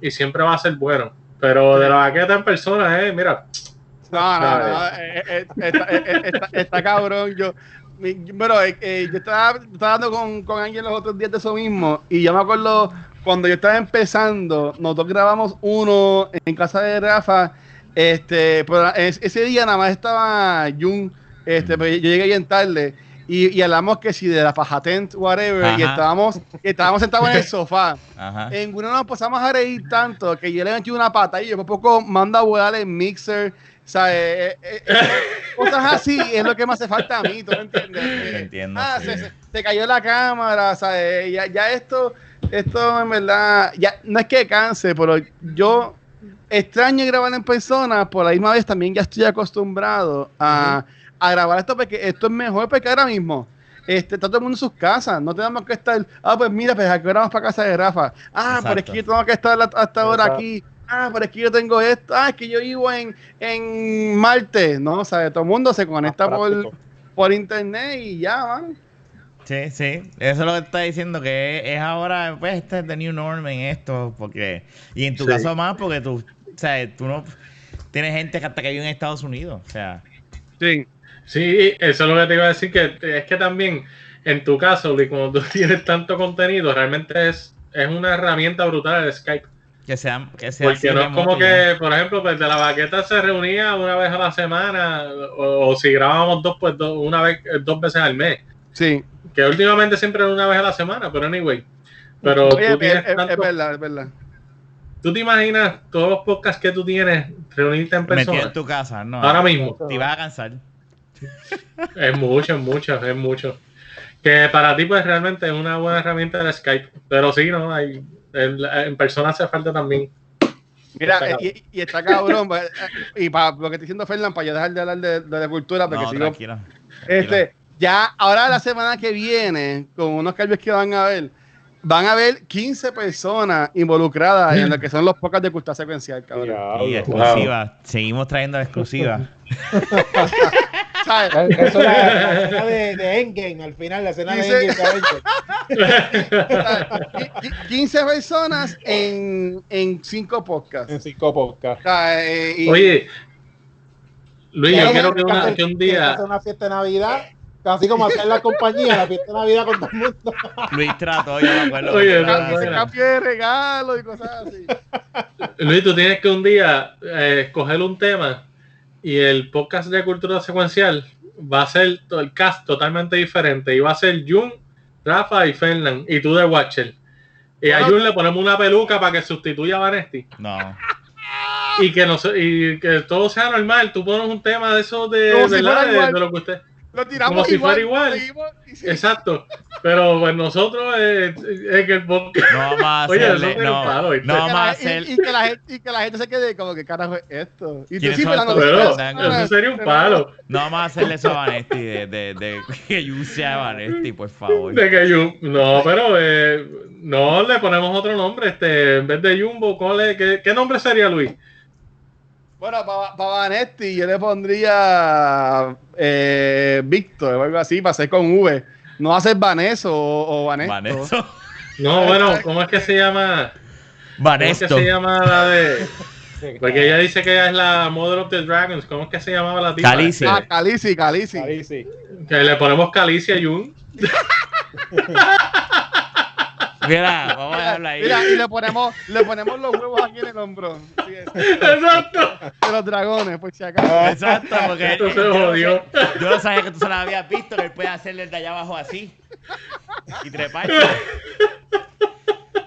y siempre va a ser bueno. Pero de la baqueta en persona, eh, mira, No, no, no, eh, eh, está, eh, está- está cabrón. Yo, pero eh, yo estaba, estaba hablando con, con alguien los otros días de eso mismo y yo me acuerdo cuando yo estaba empezando, nosotros grabamos uno en casa de Rafa, este, pero es- ese día nada más estaba Jun, este, pero yo llegué bien tarde. Y, y hablamos que si de la pajatent, whatever, y estábamos, y estábamos sentados en el sofá. <laughs> Ajá. En uno nos pasamos a reír tanto que yo le metí una pata y yo por poco mando a volar el mixer. ¿sabes? Eh, eh, eh, cosas así es lo que me hace falta a mí, ¿tú me entiendes? <laughs> Entiendo, Ah, sí. se, se- se cayó la cámara, ¿sabes? Ya, ya esto, esto en verdad, ya no es que canse, pero yo extraño grabar en persona, por la misma vez también ya estoy acostumbrado a, a grabar esto porque esto es mejor porque ahora mismo este, está todo el mundo en sus casas, no tenemos que estar, ah, pues mira, pues aquí vamos para casa de Rafa, ah, pero es Exacto. que yo tengo que estar a- hasta ahora Exacto. aquí, ah, pero es que yo tengo esto, ah, es que yo vivo en, en Marte, ¿no? O sea, todo el mundo se conecta por, por internet y ya, van. Sí, sí, eso es lo que está diciendo, que es, ahora, pues, este es the new norm en esto, porque, y en tu Sí. caso más, porque tú, o sea, tú no, tiene gente que hasta que vive en Estados Unidos. O sea, Sí. Sí, eso es lo que te iba a decir, que es que también, en tu caso, Luis, cuando tú <laughs> tienes tanto contenido, realmente es, es una herramienta brutal el Skype. que sea, que sea Porque no es como que, por ejemplo, pues de la baqueta se reunía una vez a la semana, o, o si grabábamos dos, pues do- una vez, eh, dos veces al mes. Sí. Que últimamente siempre era una vez a la semana, pero anyway. Pero Oye, tú, es, tienes es- es tanto- verdad, es verdad. tú te imaginas todos los podcasts que tú tienes reunirte en Metido persona. en tu casa, no. Ahora mismo. Te ibas a cansar. <laughs> Es mucho, es mucho, es mucho. Que para ti, pues realmente es una buena herramienta de Skype. Pero sí, ¿no? Hay, en, en persona hace falta también. Mira, Está eh, y, y está cabrón. pues, eh, y para lo que está diciendo Fernan, para yo dejar de hablar de, de la cultura, porque No, sigo tranquilo. Este, ya ahora la semana que viene, con unos cambios que van a ver, van a haber 15 personas involucradas en lo que son los podcasts de cultura secuencial, cabrón. Y exclusiva. Seguimos trayendo la exclusiva. <laughs> ¿Sabes? Eso es la, la <laughs> escena de, de Endgame, al final, la escena de Dice- Endgame. de Avengers, Qui- qui- 15 personas en, en 5 podcasts. En cinco podcasts. O sea, eh, y- Oye, Luis, yo quiero que, una- hacer- que un día. hacer una fiesta de Navidad, así como hacer la compañía, la fiesta de Navidad con todo el mundo. Luis trató, yo me acuerdo. Oye, se cambio de regalos y cosas así. Luis, tú tienes que un día eh, escoger un tema y el podcast de cultura secuencial va a ser el cast totalmente diferente. Y va a ser Jun, Rafa y Fernand. Y tú de Watcher. Y a. Jun le ponemos una peluca para que sustituya a Vanesti. No. Y que, no, se- y que todo sea normal. Tú pones un tema de eso de, de lo que usted. Lo tiramos Como si igual. fuera igual. seguimos y sí. Exacto. Pero pues nosotros eh, es que el podcast. No vamos a <laughs> Oye, hacerle. un No, palo, ¿viste? no Y que vamos la- a y- hacer. y, que la gente, y que la gente se quede como que carajo es esto. Y tú ¿Quiénes sí, estos sé, Pero eso sería un palo. No vamos a hacerle eso a Vanesti de, de, de que yo sea Vanesti, por favor. De que Jum- no, pero eh, no le ponemos otro nombre. Este, en vez de Jumbo, ¿cuál es? ¿qué, qué nombre sería Luis? Bueno, para Vanetti yo le pondría eh, Víctor o algo así para ser con V. No va a ser Vaneso o, o Vanesto. Vanesto. No, bueno, ¿cómo es que se llama? ¿Cómo es que Vanesto. se llama la de.? Porque ella dice que ella es la Mother of the Dragons. ¿Cómo es que se llamaba la tipa? Calice. Ah, Calici, Calici. Que le ponemos Calicia Jun. <laughs> Mira, vamos a dejarlo ahí. Mira, y le ponemos, le ponemos los huevos aquí en el hombro. Sí, Exacto. de los dragones, por si acaso. Exacto, porque Esto él- se jodió. yo no sabía que tú se lo habías visto, que él puede hacerle de allá abajo así. Y trepar.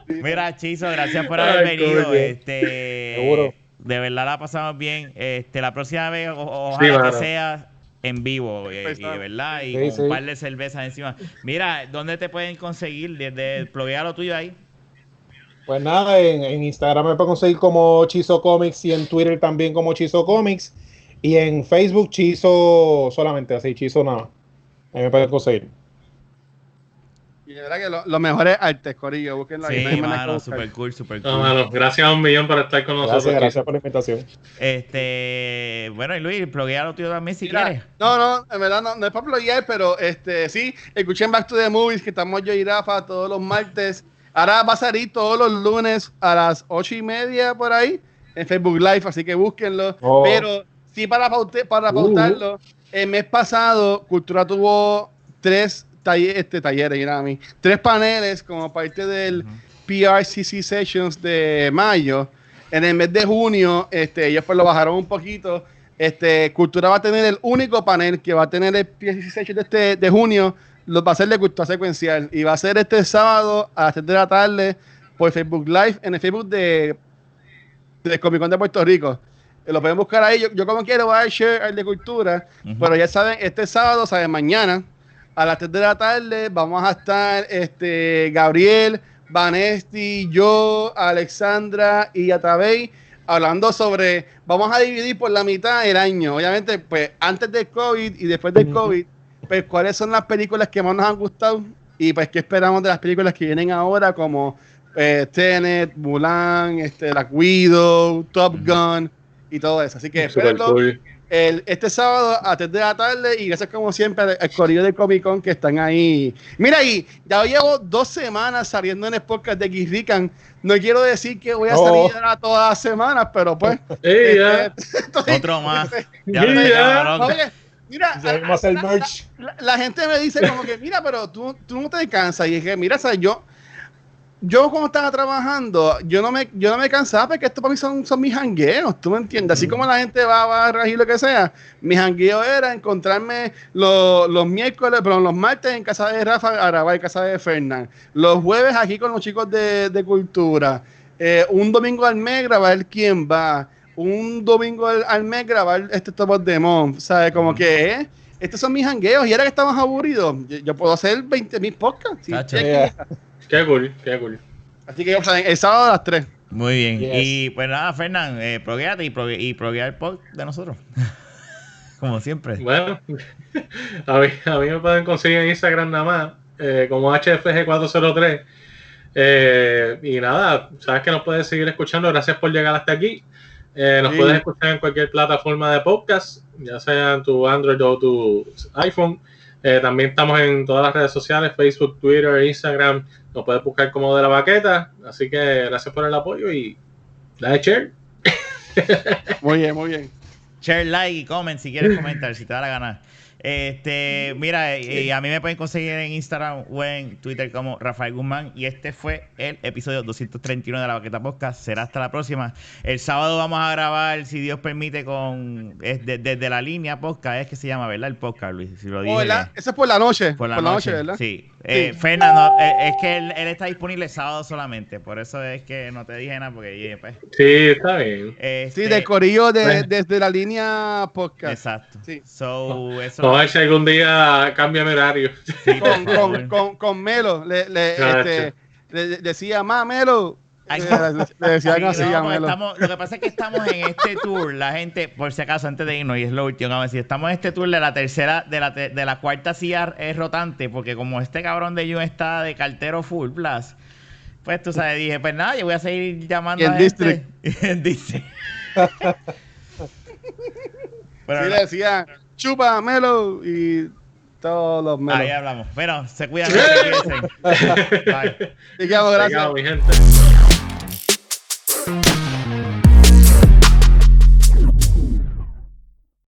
Mira, Chizo, gracias por haber Ay, venido. coño. Este, Seguro. De verdad la pasamos bien. Este, la próxima vez, o- ojalá Sí, que sea en vivo, eh, y, ¿verdad? Y Sí, con sí. un par de cervezas encima. Mira, ¿dónde te pueden conseguir? Desde pluguea lo tuyo ahí. Pues nada, en, en Instagram me pueden conseguir como Chizo Comics y en Twitter también como Chizo Comics. Y en Facebook Chizo solamente, así, Chizo nada. Ahí me pueden conseguir. Y de verdad que lo- los mejores artes, Corillo, busquen la Sí, mano, super cool, super cool. No, mano, gracias a un millón por estar con nosotros. Gracias, por la invitación. Este, bueno, y Luis, pluguea lo tuyo también si Mira, quieres. No, no, en verdad no, no es para ployar, pero este sí, escuchen Back to the Movies, que estamos yo y Rafa todos los martes. Ahora va a salir todos los lunes a las ocho y media por ahí en Facebook Live, así que búsquenlo. Oh. Pero sí, para, paute- para Uh. pautarlo, el mes pasado Cultura tuvo tres talle- este, a mí, tres paneles como parte del. PRCC Sessions de mayo. En el mes de junio, este, ellos pues lo bajaron un poquito. Este, Cultura va a tener el único panel que va a tener el PRCC Sessions de, este, de junio, lo va a ser de Cultura Secuencial. Y va a ser este sábado a las 3 de la tarde por Facebook Live, en el Facebook de, de Comic Con de Puerto Rico. Eh, Lo pueden buscar ahí. Yo, yo como quiero voy a dar share al de Cultura. Ujú. Pero ya saben, este sábado, saben, mañana, a las 3 de la tarde, vamos a estar este, Gabriel, Vanesti, yo, Alexandra y Atabey hablando sobre, vamos a dividir por la mitad el año. Obviamente, pues antes del COVID y después del. COVID, pues cuáles son las películas que más nos han gustado y pues qué esperamos de las películas que vienen ahora como eh, Tenet, Mulan, este, Black Widow, Top. Gun y todo eso. Así que espérenlo. cool. El, este sábado a 3 de la tarde y gracias como siempre al, al corillo de Comic Con que están ahí. Mira ahí, ya llevo dos semanas saliendo en el podcast de Gizrican. No quiero decir que voy a salir ahora todas las semanas, pero pues. <laughs> Sí, ya. estoy- Otro más. <laughs> Ya ya. mira, a la- merch. la, la gente me dice como que, mira, pero tú, tú no te cansas. Y dije, mira, ¿sabes? yo, yo cuando estaba trabajando, yo no me, yo no me cansaba porque esto para mí son, son mis jangueos, ¿tú me entiendes? Así como la gente va a barras y lo que sea, mi jangueo era encontrarme los, los miércoles, perdón, los martes en casa de Rafa Arabá y casa de Fernán, los jueves aquí con los chicos de, de cultura, eh, un domingo al mes grabar quién va, un domingo al, al mes grabar este Top of the Month, ¿sabes? Como que, eh, estos son mis jangueos y ahora que estamos aburridos, yo, yo puedo hacer 20 mil podcasts. ¿sí? Qué cool, qué cool. Así que o sea, el sábado a las 3. Muy bien. Yes. Y pues nada, Fernán, eh, proguéate y, progue- y proguea el pod de nosotros. <laughs> Como siempre. Bueno, <laughs> a mí, a mí me pueden conseguir en Instagram nada más, eh, como HFG403. Eh, y nada, sabes que nos puedes seguir escuchando. Gracias por llegar hasta aquí. Eh, nos Sí. puedes escuchar en cualquier plataforma de podcast, ya sea en tu Android o tu iPhone. Eh, también estamos en todas las redes sociales, Facebook, Twitter, Instagram. Nos puedes buscar como de la baqueta. Así que gracias por el apoyo y dale share. Muy bien, muy bien. Share, like y comment si quieres comentar, si te da la gana. Este, mira, eh, y a mí me pueden conseguir en Instagram o en Twitter como Rafael Guzmán. Y este fue el episodio 231 de la Baqueta Podcast. Será hasta la próxima. El sábado vamos a grabar, si Dios permite, con es de- desde la línea podcast. Es que se llama, ¿verdad? El podcast, Luis. Si lo dije. Oh, es por la noche. Por la, noche, ¿verdad? Sí. Eh, Fernando, eh, es que él, él está disponible sábado solamente. Por eso es que no te dije nada, porque pues, Sí, está bien. Sí, este, de corillo de, Bueno. desde la línea podcast. Exacto. Sí. So, eso. Vamos a ver si algún día cambia mi horario. sí, Con, con, con, con Melo. Le, le, este, le- decía, más Melo. Ay, Eh, le, le decía Sí, algo así no, Melo. estamos- lo que pasa es que estamos en este tour, la gente, por si acaso, antes de irnos, y es lo último que vamos a decir, estamos en este tour de la tercera, de la, te- de la cuarta silla es rotante, porque como este cabrón de Jun está de cartero full plus, pues tú sabes, dije, pues nada, yo voy a seguir llamando Y en a gente. <laughs> en District. <laughs> Pero sí no. le decía, chúpamelo y todos los melos. Ahí hablamos. Bueno, se cuidan. <laughs> Bye. Te quedamos, gracias. Te quedo, mi gente.